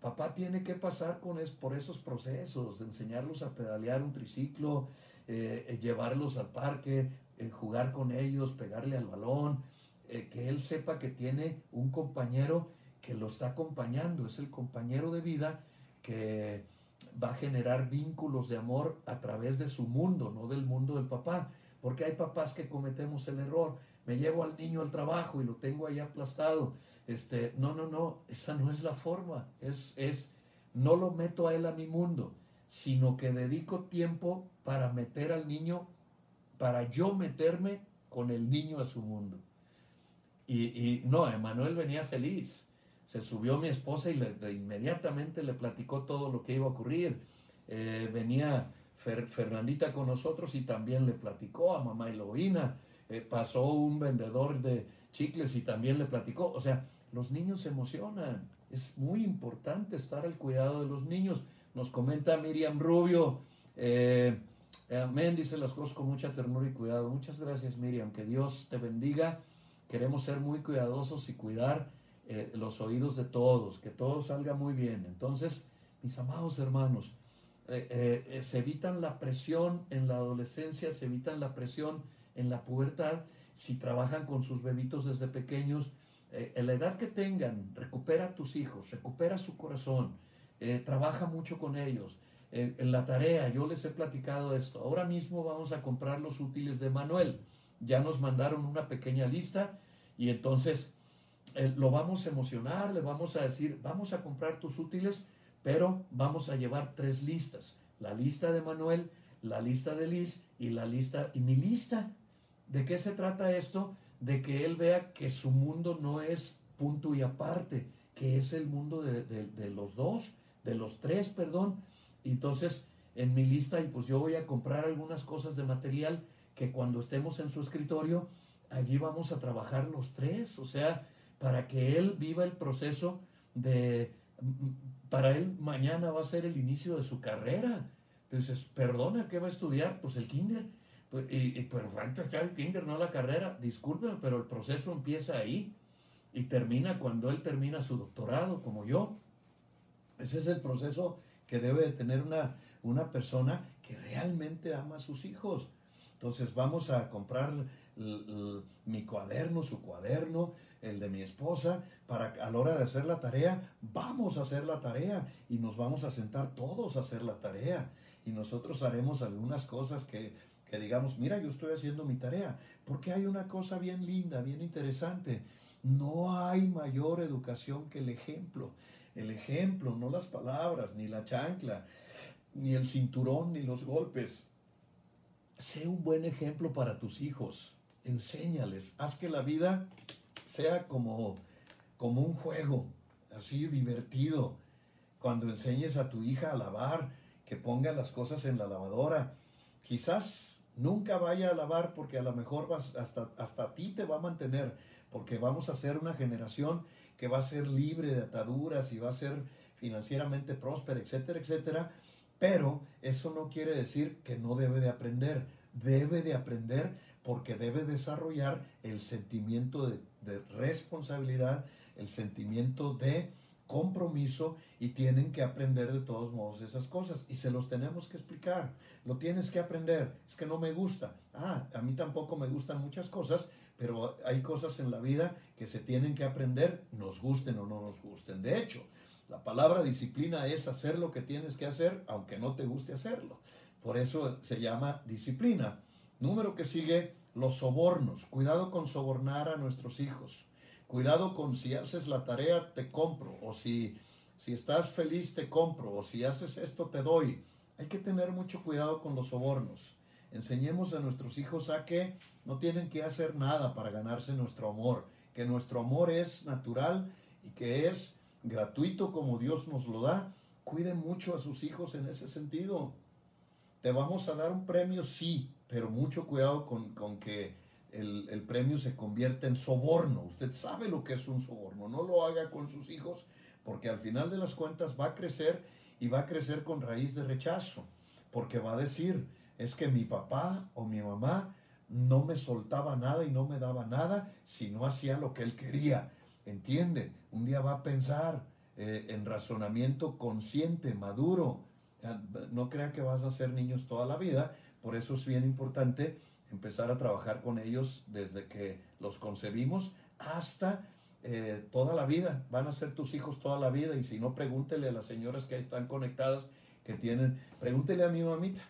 Papá tiene que pasar con es, por esos procesos, enseñarlos a pedalear un triciclo, eh, eh, llevarlos al parque, eh, jugar con ellos, pegarle al balón, que él sepa que tiene un compañero que lo está acompañando, es el compañero de vida que va a generar vínculos de amor a través de su mundo, no del mundo del papá. Porque hay papás que cometemos el error. Me llevo al niño al trabajo y lo tengo ahí aplastado. Este, no, no, no, esa no es la forma. Es, es, no lo meto a él a mi mundo, sino que dedico tiempo para meter al niño, para yo meterme con el niño a su mundo. Y, y no, Emanuel venía feliz se subió mi esposa y le, inmediatamente le platicó todo lo que iba a ocurrir. Eh, venía Fernandita con nosotros y también le platicó a mamá Eloína. Eh, pasó un vendedor de chicles y también le platicó. O sea, los niños se emocionan. Es muy importante estar al cuidado de los niños. Nos comenta Miriam Rubio. Eh, amén, dice las cosas con mucha ternura y cuidado. Muchas gracias Miriam, que Dios te bendiga. Queremos ser muy cuidadosos y cuidar eh, los oídos de todos, que todo salga muy bien. Entonces, mis amados hermanos, eh, eh, se evitan la presión en la adolescencia, se evitan la presión en la pubertad, si trabajan con sus bebitos desde pequeños, en la edad que tengan, recupera a tus hijos, recupera su corazón, trabaja mucho con ellos. en la tarea, yo les he platicado esto. Ahora mismo vamos a comprar los útiles de Manuel. Ya nos mandaron una pequeña lista y entonces eh, lo vamos a emocionar, le vamos a decir, vamos a comprar tus útiles, pero vamos a llevar tres listas. La lista de Manuel, la lista de Liz y la lista, y mi lista. ¿De qué se trata esto? De que él vea que su mundo no es punto y aparte, que es el mundo de, de los dos, de los tres, perdón. Entonces, en mi lista, y pues yo voy a comprar algunas cosas de material que cuando estemos en su escritorio, allí vamos a trabajar los tres. O sea, para que él viva el proceso de, para él mañana va a ser el inicio de su carrera. Entonces, perdona, ¿qué va a estudiar? Pues el kinder. Pues, y, y, pero antes el kinder, no la carrera. Disculpen, pero el proceso empieza ahí y termina cuando él termina su doctorado, como yo. Ese es el proceso que debe de tener una, una persona que realmente ama a sus hijos. Entonces vamos a comprar mi cuaderno, su cuaderno, el de mi esposa, para a la hora de hacer la tarea, vamos a hacer la tarea y nos vamos a sentar todos a hacer la tarea. Y nosotros haremos algunas cosas que, que digamos, mira, yo estoy haciendo mi tarea, porque hay una cosa bien linda, bien interesante. No hay mayor educación que el ejemplo. El ejemplo, no las palabras, ni la chancla, ni el cinturón, ni los golpes. Sé un buen ejemplo para tus hijos. Enséñales. Haz que la vida sea como, como un juego, así divertido. Cuando enseñes a tu hija a lavar, que ponga las cosas en la lavadora. Quizás nunca vaya a lavar porque a lo mejor vas, hasta, hasta ti te va a mantener, porque vamos a ser una generación que va a ser libre de ataduras y va a ser financieramente próspera, etcétera, etcétera. Pero eso no quiere decir que no debe de aprender. Debe de aprender porque debe desarrollar el sentimiento de responsabilidad, el sentimiento de compromiso y tienen que aprender de todos modos esas cosas y se los tenemos que explicar. Lo tienes que aprender. Es que no me gusta. Ah, a mí tampoco me gustan muchas cosas, pero hay cosas en la vida que se tienen que aprender, nos gusten o no nos gusten. De hecho, la palabra disciplina es hacer lo que tienes que hacer, aunque no te guste hacerlo. Por eso se llama disciplina. Número que sigue, los sobornos. Cuidado con sobornar a nuestros hijos. Cuidado con si haces la tarea, te compro. O si, si estás feliz, te compro. O si haces esto, te doy. Hay que tener mucho cuidado con los sobornos. Enseñemos a nuestros hijos a que no tienen que hacer nada para ganarse nuestro amor. Que nuestro amor es natural y que es gratuito como Dios nos lo da. Cuiden mucho a sus hijos en ese sentido. Te vamos a dar un premio, sí, pero mucho cuidado con, con que el, premio se convierte en soborno. Usted sabe lo que es un soborno. No lo haga con sus hijos porque al final de las cuentas va a crecer y va a crecer con raíz de rechazo. Porque va a decir, es que mi papá o mi mamá no me soltaba nada y no me daba nada si no hacía lo que él quería. ¿Entiende? Un día va a pensar eh, en razonamiento consciente, maduro. No crea que vas a ser niños toda la vida. Por eso es bien importante empezar a trabajar con ellos desde que los concebimos hasta eh, toda la vida. Van a ser tus hijos toda la vida y si no, pregúntele a las señoras que están conectadas, que tienen, pregúntele a mi mamita,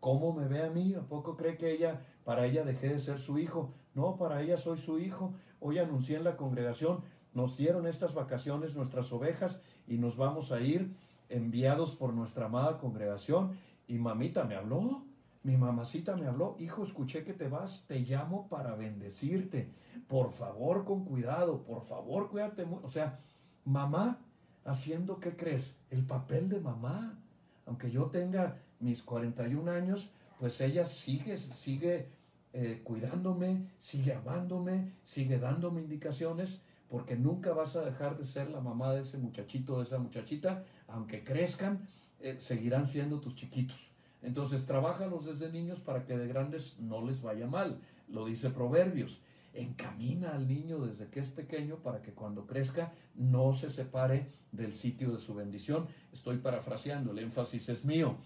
¿cómo me ve a mí? ¿A poco cree que ella, para ella dejé de ser su hijo? No, para ella soy su hijo. Hoy anuncié en la congregación, nos dieron estas vacaciones nuestras ovejas y nos vamos a ir enviados por nuestra amada congregación. Y mamita me habló, mi mamacita me habló, hijo, escuché que te vas, te llamo para bendecirte. Por favor, con cuidado, por favor, cuídate. O sea, mamá haciendo, ¿qué crees? El papel de mamá. Aunque yo tenga mis 41 años, pues ella sigue, sigue eh, cuidándome, sigue amándome, sigue dándome indicaciones, porque nunca vas a dejar de ser la mamá de ese muchachito, de esa muchachita, aunque crezcan, eh, seguirán siendo tus chiquitos. Entonces, trabájalos desde niños para que de grandes no les vaya mal. Lo dice Proverbios. Encamina al niño desde que es pequeño para que cuando crezca no se separe del sitio de su bendición. Estoy parafraseando, el énfasis es mío.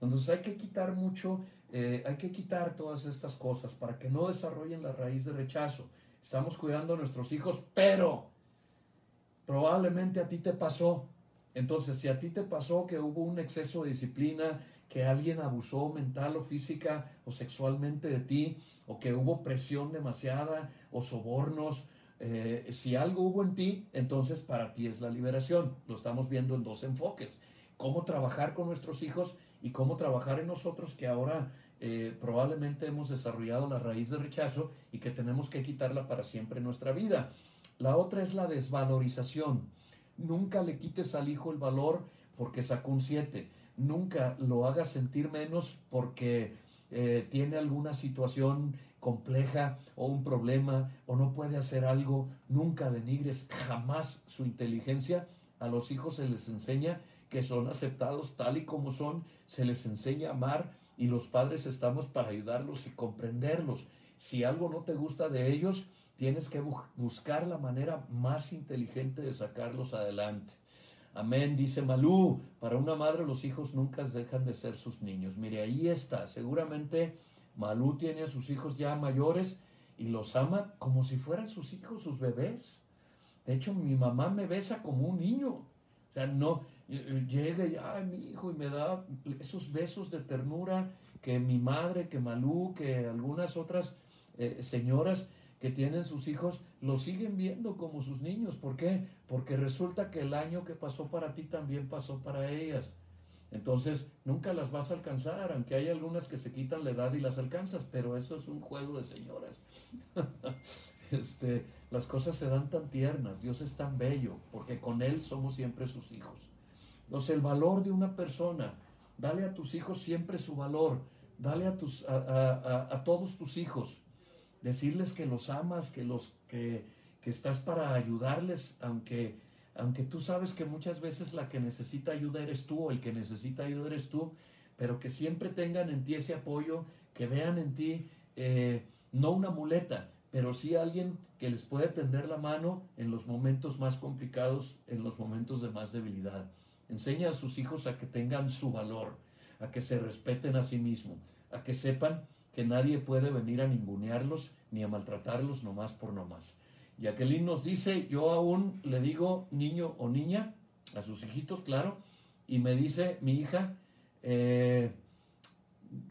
Entonces hay que quitar mucho, eh, hay que quitar todas estas cosas para que no desarrollen la raíz de rechazo. Estamos cuidando a nuestros hijos, pero probablemente a ti te pasó. Entonces, si a ti te pasó que hubo un exceso de disciplina, que alguien abusó mental o física o sexualmente de ti, o que hubo presión demasiada o sobornos. Eh, si algo hubo en ti, entonces para ti es la liberación. Lo estamos viendo en dos enfoques. Cómo trabajar con nuestros hijos y cómo trabajar en nosotros que ahora eh, probablemente hemos desarrollado la raíz de rechazo y que tenemos que quitarla para siempre en nuestra vida. La otra es la desvalorización. Nunca le quites al hijo el valor porque sacó un 7 nunca lo hagas sentir menos porque eh, tiene alguna situación compleja o un problema o no puede hacer algo, nunca denigres jamás su inteligencia. A los hijos se les enseña que son aceptados tal y como son, se les enseña a amar y los padres estamos para ayudarlos y comprenderlos. Si algo no te gusta de ellos, tienes que buscar la manera más inteligente de sacarlos adelante. Amén, dice Malú. Para una madre los hijos nunca dejan de ser sus niños. Mire, ahí está. Seguramente Malú tiene a sus hijos ya mayores y los ama como si fueran sus hijos, sus bebés. De hecho, mi mamá me besa como un niño. O sea, no llega y, ay, mi hijo, y me da esos besos de ternura que mi madre, que Malú, que algunas otras eh, señoras que tienen sus hijos lo siguen viendo como sus niños. ¿Por qué? Porque resulta que el año que pasó para ti también pasó para ellas. Entonces, nunca las vas a alcanzar, aunque hay algunas que se quitan la edad y las alcanzas, pero eso es un juego de señoras. <laughs> este, las cosas se dan tan tiernas, Dios es tan bello, porque con Él somos siempre sus hijos. Entonces, el valor de una persona, dale a tus hijos siempre su valor, dale a, tus, a todos tus hijos decirles que los amas, que los que, estás para ayudarles, aunque, aunque tú sabes que muchas veces la que necesita ayuda eres tú o el que necesita ayuda eres tú, pero que siempre tengan en ti ese apoyo, que vean en ti eh, no una muleta, pero sí alguien que les puede tender la mano en los momentos más complicados, en los momentos de más debilidad. Enseña a sus hijos a que tengan su valor, a que se respeten a sí mismos, a que sepan que nadie puede venir a ningunearlos ni a maltratarlos nomás por nomás. Y aquel nos dice, yo aún le digo niño o niña, a sus hijitos, claro, y me dice mi hija, eh,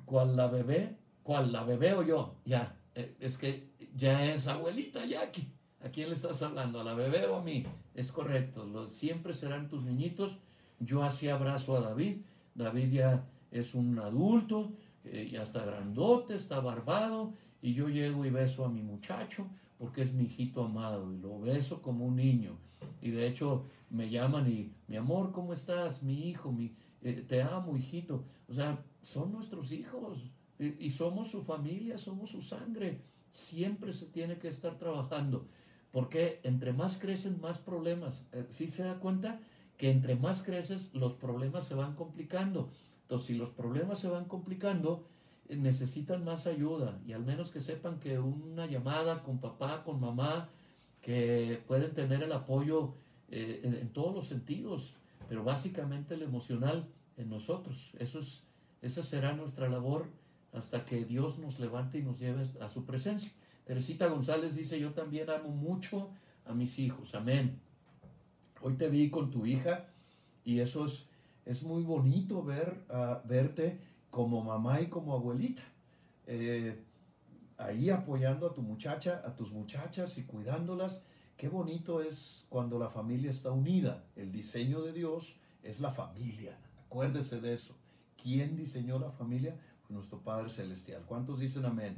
¿cuál la bebé? ¿Cuál la bebé o yo? Ya, eh, es que ya es abuelita Jackie. ¿A quién le estás hablando? ¿A la bebé o a mí? Es correcto, siempre serán tus niñitos. Yo así abrazo a David. David ya es un adulto, eh, ya está grandote, está barbado, y yo llego y beso a mi muchacho porque es mi hijito amado y lo beso como un niño. Y de hecho me llaman y, mi amor, ¿cómo estás? Mi hijo, mi, eh, te amo, hijito. O sea, son nuestros hijos y somos su familia, somos su sangre siempre se tiene que estar trabajando, porque entre más crecen, más problemas. Eh, ¿Sí se da cuenta? Que entre más creces, los problemas se van complicando. Entonces, si los problemas se van complicando, eh, necesitan más ayuda y al menos que sepan que una llamada con papá, con mamá, que pueden tener el apoyo eh, en, todos los sentidos, pero básicamente el emocional en nosotros. Eso es, esa será nuestra labor hasta que Dios nos levante y nos lleve a su presencia. Teresita González dice, yo también amo mucho a mis hijos, amén. Hoy te vi con tu hija y eso es, es muy bonito ver, uh, verte como mamá y como abuelita. Eh, ahí apoyando a tu muchacha, a tus muchachas y cuidándolas. Qué bonito es cuando la familia está unida. El diseño de Dios es la familia. Acuérdese de eso. ¿Quién diseñó la familia? nuestro Padre Celestial. ¿Cuántos dicen amén?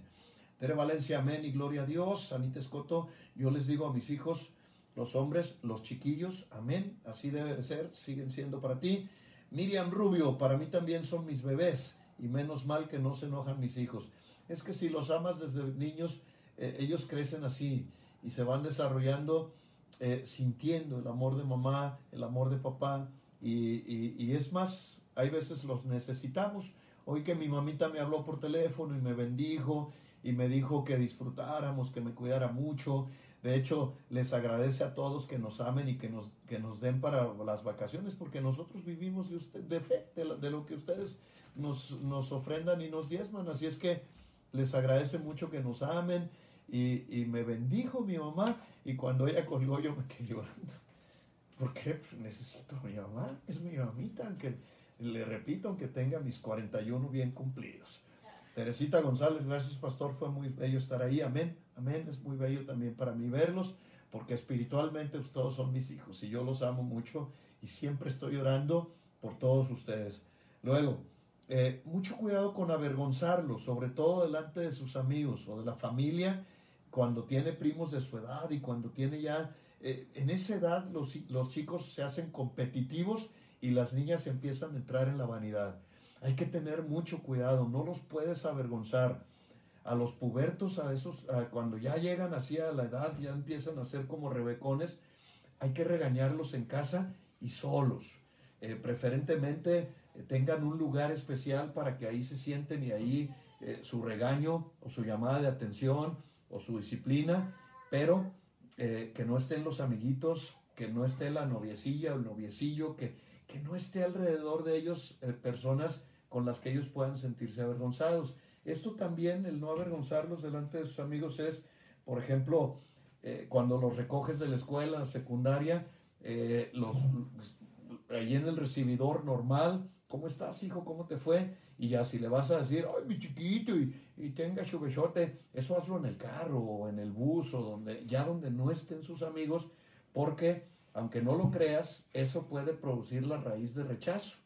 Tere Valencia, amén y gloria a Dios. Anita Escoto, yo les digo a mis hijos, los hombres, los chiquillos, amén. Así debe ser, siguen siendo para ti. Miriam Rubio, para mí también son mis bebés y menos mal que no se enojan mis hijos. Es que si los amas desde niños, eh, ellos crecen así y se van desarrollando eh, sintiendo el amor de mamá, el amor de papá y, y es más, hay veces los necesitamos Hoy que mi mamita me habló por teléfono y me bendijo y me dijo que disfrutáramos, que me cuidara mucho. De hecho, les agradece a todos que nos amen y que nos, que nos den para las vacaciones, porque nosotros vivimos de, usted, de fe, de, lo que ustedes nos, nos ofrendan y nos diezman. Así es que les agradece mucho que nos amen. Y, y, me bendijo mi mamá y cuando ella colgó yo me quedé llorando. ¿Por qué? Pues necesito a mi mamá, es mi mamita, aunque le repito, aunque tenga mis 41 bien cumplidos. Teresita González, gracias pastor, fue muy bello estar ahí, amén, amén, es muy bello también para mí verlos, porque espiritualmente todos son mis hijos y yo los amo mucho y siempre estoy orando por todos ustedes. Luego, eh, mucho cuidado con avergonzarlos, sobre todo delante de sus amigos o de la familia, cuando tiene primos de su edad y cuando tiene ya, eh, en esa edad los, los chicos se hacen competitivos y las niñas empiezan a entrar en la vanidad. Hay que tener mucho cuidado, no los puedes avergonzar. A los pubertos, a esos, cuando ya llegan así a la edad, ya empiezan a ser como rebecones, hay que regañarlos en casa y solos. Eh, preferentemente eh, tengan un lugar especial para que ahí se sienten y ahí eh, su regaño o su llamada de atención o su disciplina, pero que no estén los amiguitos, que no esté la noviecilla o el noviecillo, que, que no esté alrededor de ellos personas con las que ellos puedan sentirse avergonzados. Esto también, el no avergonzarlos delante de sus amigos es, por ejemplo, eh, cuando los recoges de la escuela secundaria, eh, los, ahí en el recibidor normal, ¿cómo estás, hijo? ¿Cómo te fue? Y ya si le vas a decir, ay, mi chiquito, y, y tenga chubechote, eso hazlo en el carro o en el bus o donde, ya donde no estén sus amigos, porque aunque no lo creas, eso puede producir la raíz de rechazo.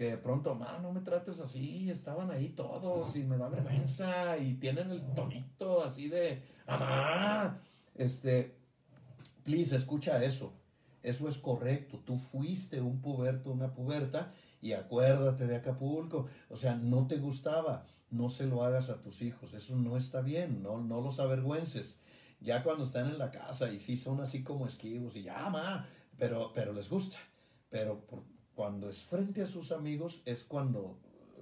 Que de pronto, mamá, no me trates así, estaban ahí todos y me da vergüenza y tienen el tonito así de, mamá, este, please, escucha eso. Eso es correcto. Tú fuiste un puberto, una puberta y acuérdate de Acapulco. O sea, no te gustaba. No se lo hagas a tus hijos. Eso no está bien. No, no los avergüences. Ya cuando están en la casa y sí son así como esquivos y ya, ma, pero, pero les gusta. Pero cuando es frente a sus amigos es cuando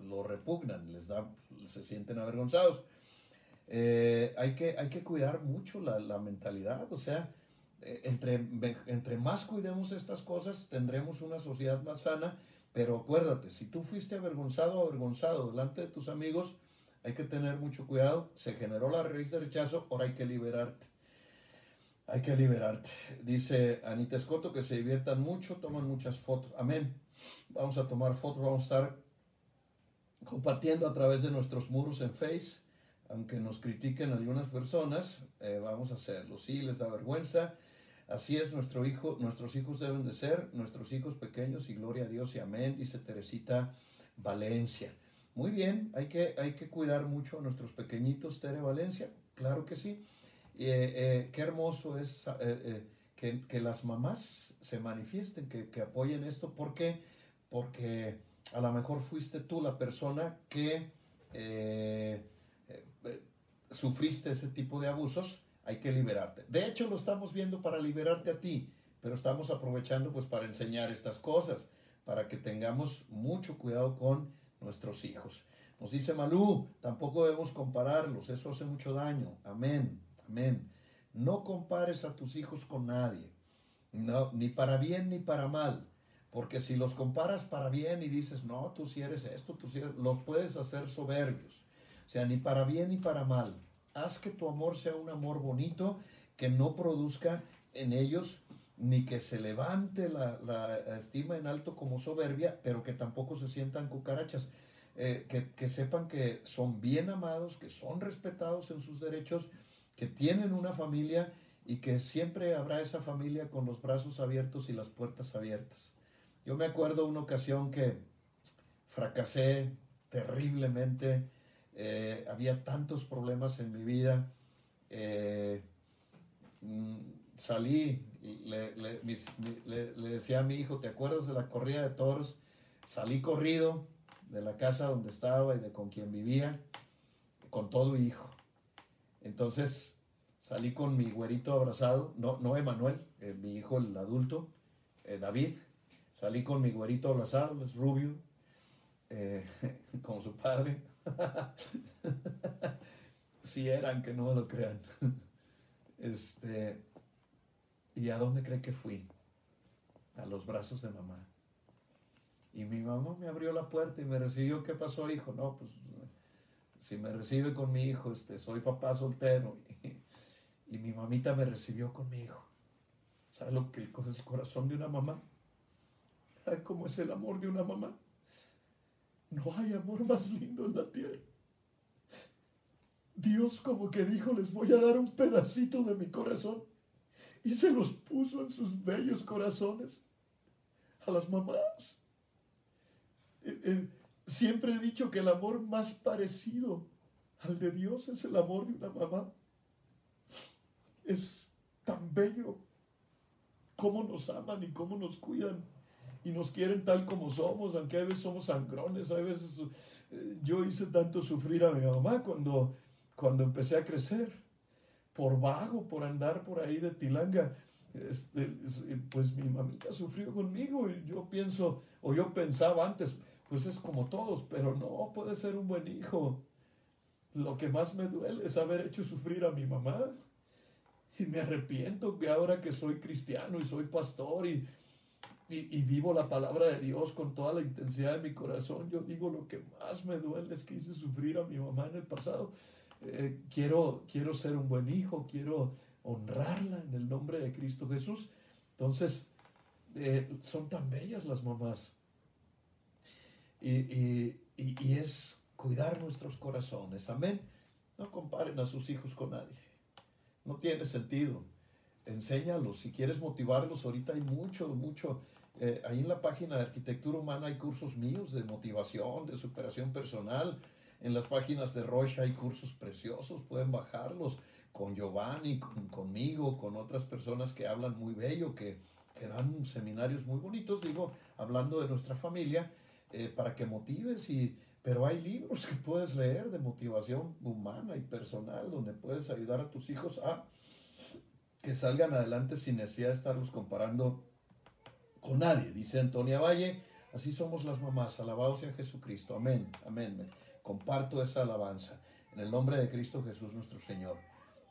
lo repugnan, les da, se sienten avergonzados. Eh, hay, que, hay que cuidar mucho la, mentalidad, o sea, eh, entre, entre más cuidemos estas cosas, tendremos una sociedad más sana, pero acuérdate, si tú fuiste avergonzado avergonzado delante de tus amigos, hay que tener mucho cuidado, se generó la raíz de rechazo, ahora hay que liberarte. Hay que liberarte. Dice Anita Escoto que se diviertan mucho, toman muchas fotos. Amén. Vamos a tomar fotos, vamos a estar compartiendo a través de nuestros muros en Face. Aunque nos critiquen algunas personas, eh, vamos a hacerlo. Sí, les da vergüenza. Así es, nuestro hijo, nuestros hijos deben de ser, nuestros hijos pequeños, y gloria a Dios y amén, dice Teresita Valencia. Muy bien, hay que, hay que cuidar mucho a nuestros pequeñitos, Tere Valencia, claro que sí. Eh, eh, qué hermoso es que, las mamás se manifiesten, que, apoyen esto. ¿Por qué? Porque a lo mejor fuiste tú la persona que sufriste ese tipo de abusos. Hay que liberarte. De hecho, lo estamos viendo para liberarte a ti, pero estamos aprovechando pues para enseñar estas cosas, para que tengamos mucho cuidado con nuestros hijos. Nos dice Malú, tampoco debemos compararlos, eso hace mucho daño. Amén. Amén. No compares a tus hijos con nadie, no, ni para bien ni para mal, porque si los comparas para bien y dices, no, tú si eres esto, tú si eres, los puedes hacer soberbios. O sea, ni para bien ni para mal. Haz que tu amor sea un amor bonito, que no produzca en ellos ni que se levante la, la estima en alto como soberbia, pero que tampoco se sientan cucarachas. Eh, que, que sepan que son bien amados, que son respetados en sus derechos que tienen una familia y que siempre habrá esa familia con los brazos abiertos y las puertas abiertas. Yo me acuerdo una ocasión que fracasé terriblemente, eh, había tantos problemas en mi vida, eh, mm, salí, le, decía a mi hijo, ¿te acuerdas de la corrida de toros? Salí corrido de la casa donde estaba y de con quien vivía, con todo hijo. Entonces salí con mi güerito abrazado, no, no Emanuel, eh, mi hijo el adulto, eh, David. Salí con mi güerito abrazado, es rubio, eh, <laughs> con su padre. <laughs> si eran, que no lo crean. este, ¿Y a dónde cree que fui? A los brazos de mamá. Y mi mamá me abrió la puerta y me recibió. ¿Qué pasó, hijo? No, pues si me recibe con mi hijo, este, soy papá soltero y, mi mamita me recibió con mi hijo. ¿Sabe lo que es el corazón de una mamá? ¿Sabe cómo es el amor de una mamá? No hay amor más lindo en la tierra. Dios como que dijo, les voy a dar un pedacito de mi corazón. Y se los puso en sus bellos corazones a las mamás. Siempre he dicho que el amor más parecido al de Dios es el amor de una mamá. Es tan bello cómo nos aman y cómo nos cuidan y nos quieren tal como somos, aunque a veces somos sangrones, a veces eh, yo hice tanto sufrir a mi mamá cuando, cuando empecé a crecer, por vago, por andar por ahí de tilanga. Este, pues mi mamita sufrió conmigo y yo pienso, o yo pensaba antes, pues es como todos, pero no puede ser un buen hijo. Lo que más me duele es haber hecho sufrir a mi mamá. Y me arrepiento que ahora que soy cristiano y soy pastor y, y, vivo la palabra de Dios con toda la intensidad de mi corazón, yo digo lo que más me duele es que hice sufrir a mi mamá en el pasado. Eh, quiero, quiero ser un buen hijo, quiero honrarla en el nombre de Cristo Jesús. Entonces, eh, son tan bellas las mamás. Y, es cuidar nuestros corazones. Amén. No comparen a sus hijos con nadie. No tiene sentido. Enséñalos. Si quieres motivarlos, ahorita hay mucho, mucho. Eh, ahí en la página de arquitectura humana hay cursos míos de motivación, de superación personal. En las páginas de Rocha hay cursos preciosos, pueden bajarlos con Giovanni, conmigo, con otras personas que hablan muy bello, que, que dan seminarios muy bonitos, digo, hablando de nuestra familia eh, para que motives y pero hay libros que puedes leer de motivación humana y personal donde puedes ayudar a tus hijos a que salgan adelante sin necesidad de estarlos comparando con nadie. Dice Antonia Valle, así somos las mamás, alabados sea Jesucristo. Amén, amén. Comparto esa alabanza. en el nombre de Cristo Jesús nuestro Señor.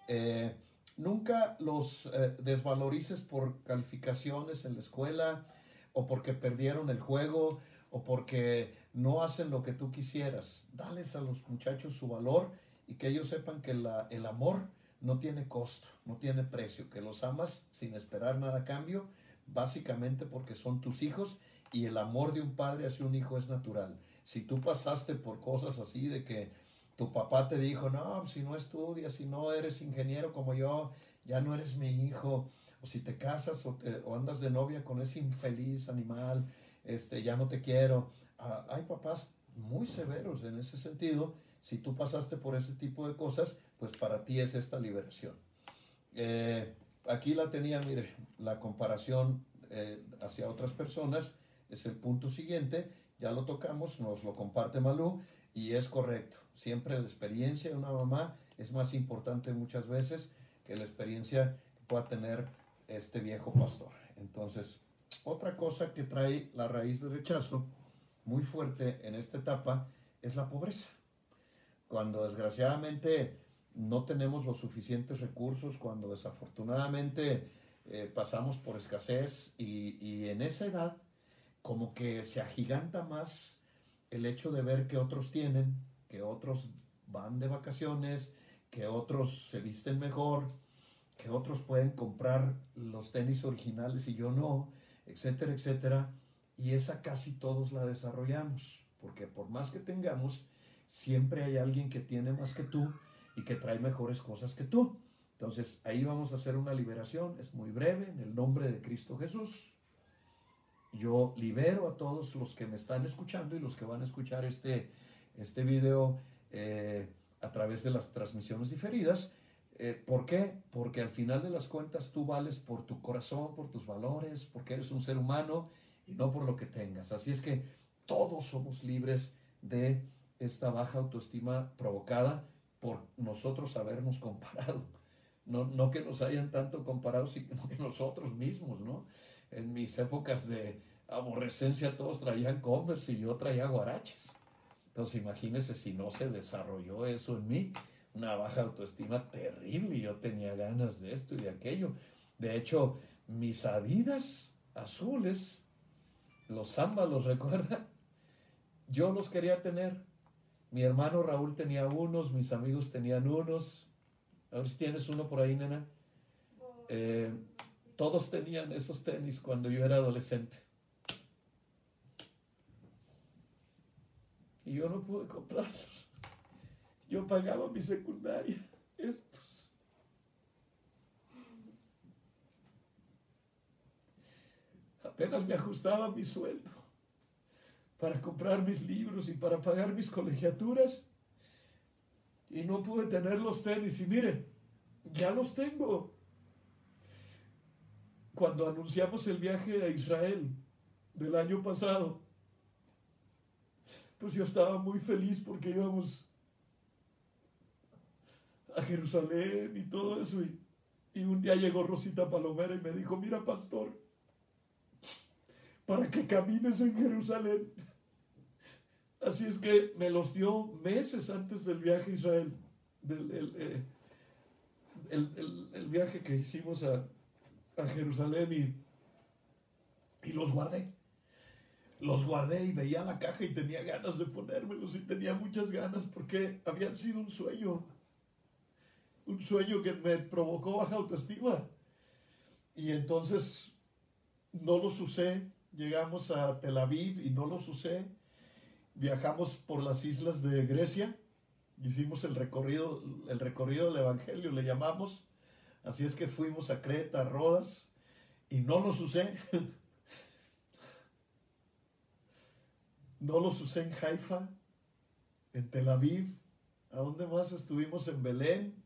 Eh, nunca los eh, desvalorices por calificaciones en la escuela o porque perdieron el juego o porque no hacen lo que tú quisieras. Dales a los muchachos su valor y que ellos sepan que el amor no tiene costo, no tiene precio, que los amas sin esperar nada a cambio, básicamente porque son tus hijos y el amor de un padre hacia un hijo es natural. Si tú pasaste por cosas así de que tu papá te dijo, no, si no estudias, si no eres ingeniero como yo, ya no eres mi hijo, o si te casas o, andas de novia con ese infeliz animal, este, ya no te quiero. Ah, hay papás muy severos en ese sentido. Si tú pasaste por ese tipo de cosas, pues para ti es esta liberación. Eh, aquí la tenía, mire, la comparación eh, hacia otras personas es el punto siguiente, ya lo tocamos, nos lo comparte Malú y es correcto. Siempre la experiencia de una mamá es más importante muchas veces que la experiencia que pueda tener este viejo pastor. Entonces, otra cosa que trae la raíz de rechazo muy fuerte en esta etapa es la pobreza. Cuando desgraciadamente no tenemos los suficientes recursos, cuando desafortunadamente eh, pasamos por escasez y, y en esa edad como que se agiganta más el hecho de ver que otros tienen, que otros van de vacaciones, que otros se visten mejor, que otros pueden comprar los tenis originales y yo no, etcétera, etcétera. Y esa casi todos la desarrollamos, porque por más que tengamos, siempre hay alguien que tiene más que tú y que trae mejores cosas que tú. Entonces ahí vamos a hacer una liberación, es muy breve, en el nombre de Cristo Jesús. Yo libero a todos los que me están escuchando y los que van a escuchar este, este video eh, a través de las transmisiones diferidas. Eh, ¿Por qué? Porque al final de las cuentas tú vales por tu corazón, por tus valores, porque eres un ser humano y no por lo que tengas. Así es que todos somos libres de esta baja autoestima provocada por nosotros habernos comparado. No, que nos hayan tanto comparado, sino que nosotros mismos, ¿no? En mis épocas de aborrecencia todos traían Converse y yo traía guaraches. Entonces imagínense si no se desarrolló eso en mí, una baja autoestima terrible y yo tenía ganas de esto y de aquello. De hecho, mis adidas azules, los Zamba, ¿los <laughs> recuerda? Yo los quería tener mi hermano Raúl tenía unos, mis amigos tenían unos. A ver si tienes uno por ahí, nena. Eh, todos tenían esos tenis cuando yo era adolescente. Y yo no pude comprarlos. Yo pagaba mi secundaria. Estos. Apenas me ajustaba mi sueldo para comprar mis libros y para pagar mis colegiaturas. Y no pude tener los tenis. Y miren, ya los tengo. Cuando anunciamos el viaje a Israel del año pasado, pues yo estaba muy feliz porque íbamos a Jerusalén y todo eso. Y, y un día llegó Rosita Palomera y me dijo, mira pastor, para que camines en Jerusalén Así es que me los dio meses antes del viaje a Israel, del, eh, el, viaje que hicimos a, Jerusalén y, y los guardé. Los guardé y veía la caja y tenía ganas de ponérmelos y tenía muchas ganas porque habían sido un sueño. Un sueño que me provocó baja autoestima. Y entonces no los usé. Llegamos a Tel Aviv y no los usé viajamos por las islas de Grecia, hicimos el recorrido, el recorrido del Evangelio, le llamamos, así es que fuimos a Creta, a Rodas, y no los usé. <laughs> no los usé en Haifa, en Tel Aviv, ¿a dónde más estuvimos? En Belén,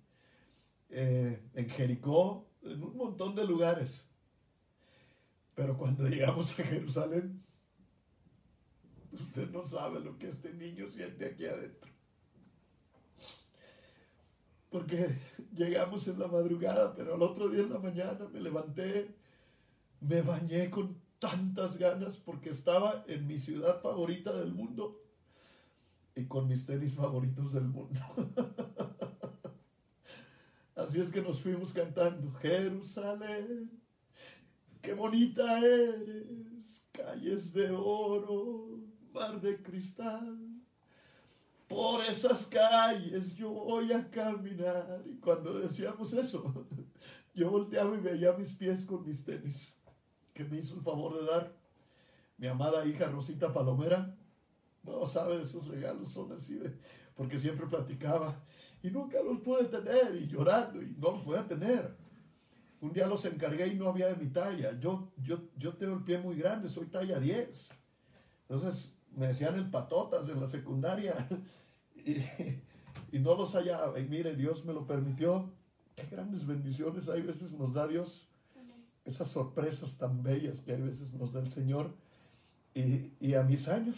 eh, en Jericó, en un montón de lugares. Pero cuando <laughs> llegamos a Jerusalén, Usted no sabe lo que este niño siente aquí adentro. Porque llegamos en la madrugada, pero al otro día en la mañana me levanté, me bañé con tantas ganas porque estaba en mi ciudad favorita del mundo. y con mis tenis favoritos del mundo. <laughs> Así es que nos fuimos cantando, Jerusalén, qué bonita eres, calles de oro, mar de cristal. Por esas calles yo voy a caminar. Y cuando decíamos eso, <laughs> yo volteaba y veía mis pies con mis tenis, que me hizo el favor de dar mi amada hija Rosita Palomera. No sabe, esos regalos son así de, porque siempre platicaba y nunca los pude tener y llorando y no los podía tener. Un día los encargué y no había de mi talla. Yo, yo, yo tengo el pie muy grande, soy talla 10. Entonces me decían el patotas en la secundaria <laughs> y, y no los hallaba. Y mire, Dios me lo permitió. Qué grandes bendiciones hay veces nos da Dios. Esas sorpresas tan bellas que hay veces nos da el Señor. Y, y a mis años,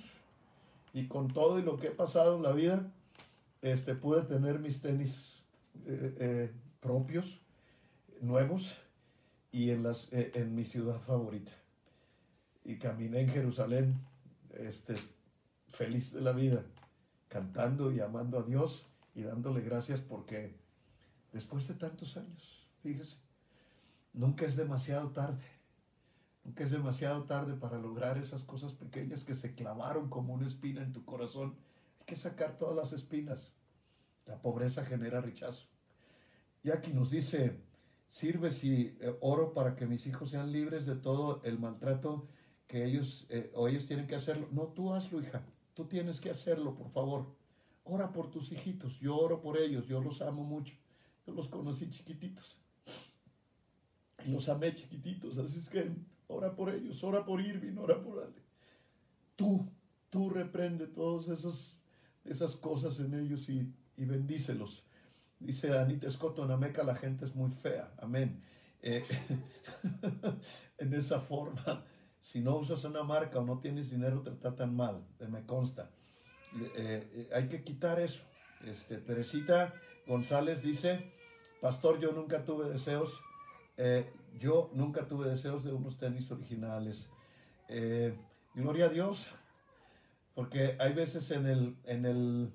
y con todo y lo que he pasado en la vida, este, pude tener mis tenis eh, eh, propios, nuevos, y en, las, eh, en mi ciudad favorita. Y caminé en Jerusalén, este, feliz de la vida, cantando y amando a Dios y dándole gracias porque después de tantos años, fíjese, nunca es demasiado tarde. Nunca es demasiado tarde para lograr esas cosas pequeñas que se clavaron como una espina en tu corazón. Hay que sacar todas las espinas. La pobreza genera rechazo. Y aquí nos dice, sirve si eh, oro para que mis hijos sean libres de todo el maltrato que ellos eh, o ellos tienen que hacerlo. No, tú hazlo, hija. Tú tienes que hacerlo, por favor. Ora por tus hijitos. Yo oro por ellos. Yo los amo mucho. Yo los conocí chiquititos. Y los amé chiquititos. Así es que ora por ellos. Ora por Irving. Ora por Ale. Tú, tú reprende todas esas, esas cosas en ellos y, bendícelos. Dice Anita Escoto, en Ameca la gente es muy fea. Amén. Eh, <laughs> en esa forma, si no usas una marca o no tienes dinero, te tratan mal, eh, me consta. Eh, hay que quitar eso. Este, Teresita González dice, Pastor, yo nunca tuve deseos, yo nunca tuve deseos de unos tenis originales. Eh, gloria a Dios, porque hay veces en el, en el,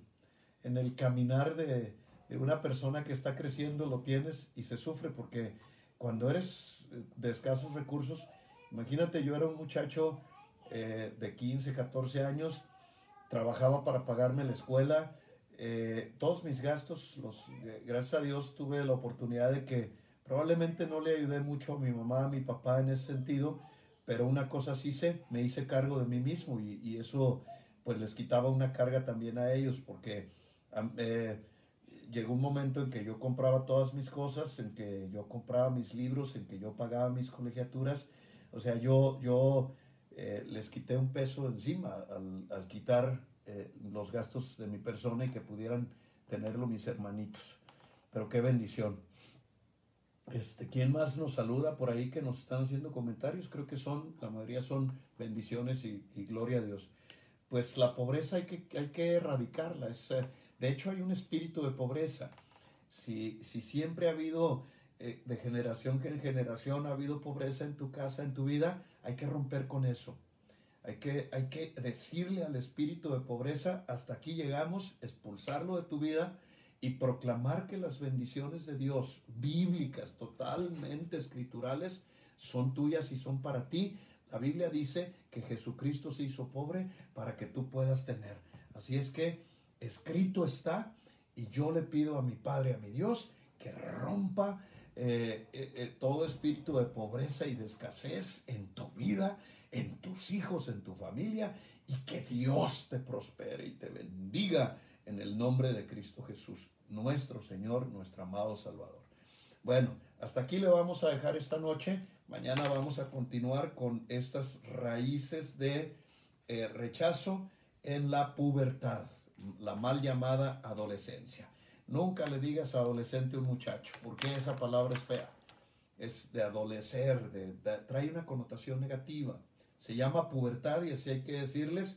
en el caminar de, de una persona que está creciendo lo tienes y se sufre porque cuando eres de escasos recursos, imagínate, yo era un muchacho eh, de 15, 14 años, trabajaba para pagarme la escuela, eh, todos mis gastos, los, eh, gracias a Dios tuve la oportunidad de que probablemente no le ayudé mucho a mi mamá, a mi papá en ese sentido, pero una cosa sí sé, me hice cargo de mí mismo y, eso pues les quitaba una carga también a ellos porque eh, llegó un momento en que yo compraba todas mis cosas, en que yo compraba mis libros, en que yo pagaba mis colegiaturas, o sea, yo, yo eh, les quité un peso encima al, al quitar eh, los gastos de mi persona y que pudieran tenerlo mis hermanitos. Pero qué bendición. Este, ¿Quién más nos saluda por ahí que nos están haciendo comentarios? Creo que son, la mayoría son bendiciones y, gloria a Dios. Pues la pobreza hay que, hay que erradicarla. Es, eh, de hecho, hay un espíritu de pobreza. Si, si siempre ha habido, eh, de generación en generación, ha habido pobreza en tu casa, en tu vida, hay que romper con eso. Hay que, hay que decirle al espíritu de pobreza, hasta aquí llegamos, expulsarlo de tu vida y proclamar que las bendiciones de Dios, bíblicas, totalmente escriturales, son tuyas y son para ti. La Biblia dice que Jesucristo se hizo pobre para que tú puedas tener. Así es que escrito está y yo le pido a mi Padre, a mi Dios, que rompa eh, eh, eh, todo espíritu de pobreza y de escasez en tu vida, en tus hijos, en tu familia, y que Dios te prospere y te bendiga en el nombre de Cristo Jesús, nuestro Señor, nuestro amado Salvador. Bueno, hasta aquí le vamos a dejar esta noche. Mañana vamos a continuar con estas raíces de eh, rechazo en la pubertad, la mal llamada adolescencia. Nunca le digas adolescente a un muchacho, porque esa palabra es fea. Es de adolecer, de, de- trae una connotación negativa. Se llama pubertad y así hay que decirles.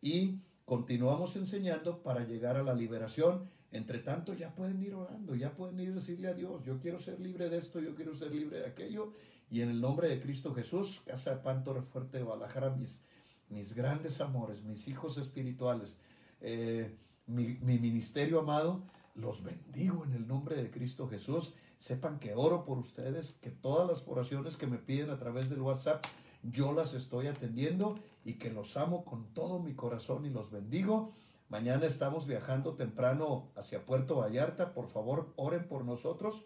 Y continuamos enseñando para llegar a la liberación. Entre tanto, ya pueden ir orando, ya pueden ir decirle a Dios, yo quiero ser libre de esto, yo quiero ser libre de aquello. Y en el nombre de Cristo Jesús, Casa de Pan Torre Fuerte de Guadalajara, mis, mis grandes amores, mis hijos espirituales, eh, mi ministerio amado, los bendigo en el nombre de Cristo Jesús. Sepan que oro por ustedes, que todas las oraciones que me piden a través del WhatsApp, yo las estoy atendiendo y que los amo con todo mi corazón y los bendigo. Mañana estamos viajando temprano hacia Puerto Vallarta. Por favor, oren por nosotros.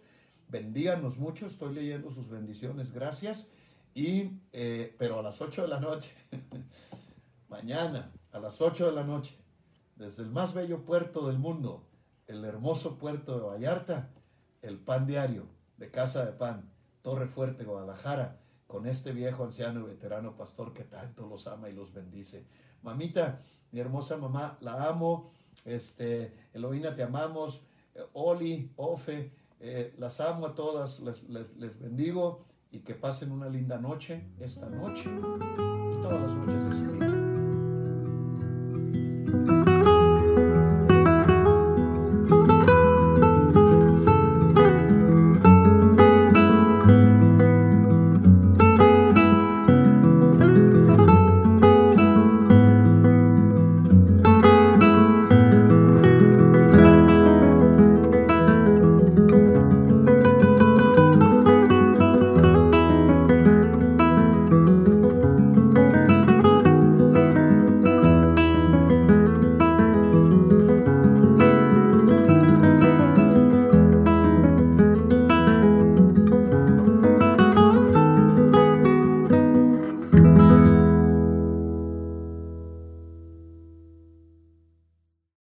Bendíganos mucho. Estoy leyendo sus bendiciones. Gracias. Y, eh, pero a las 8 de la noche, <laughs> mañana a las 8 de la noche, desde el más bello puerto del mundo, el hermoso puerto de Vallarta, el pan diario de Casa de Pan, Torre Fuerte, Guadalajara, con este viejo anciano y veterano pastor que tanto los ama y los bendice. Mamita, mi hermosa mamá, la amo. Este, Eloína, te amamos. Eh, Oli, Ofe, eh, las amo a todas, les, les, les bendigo y que pasen una linda noche esta noche y todas las noches.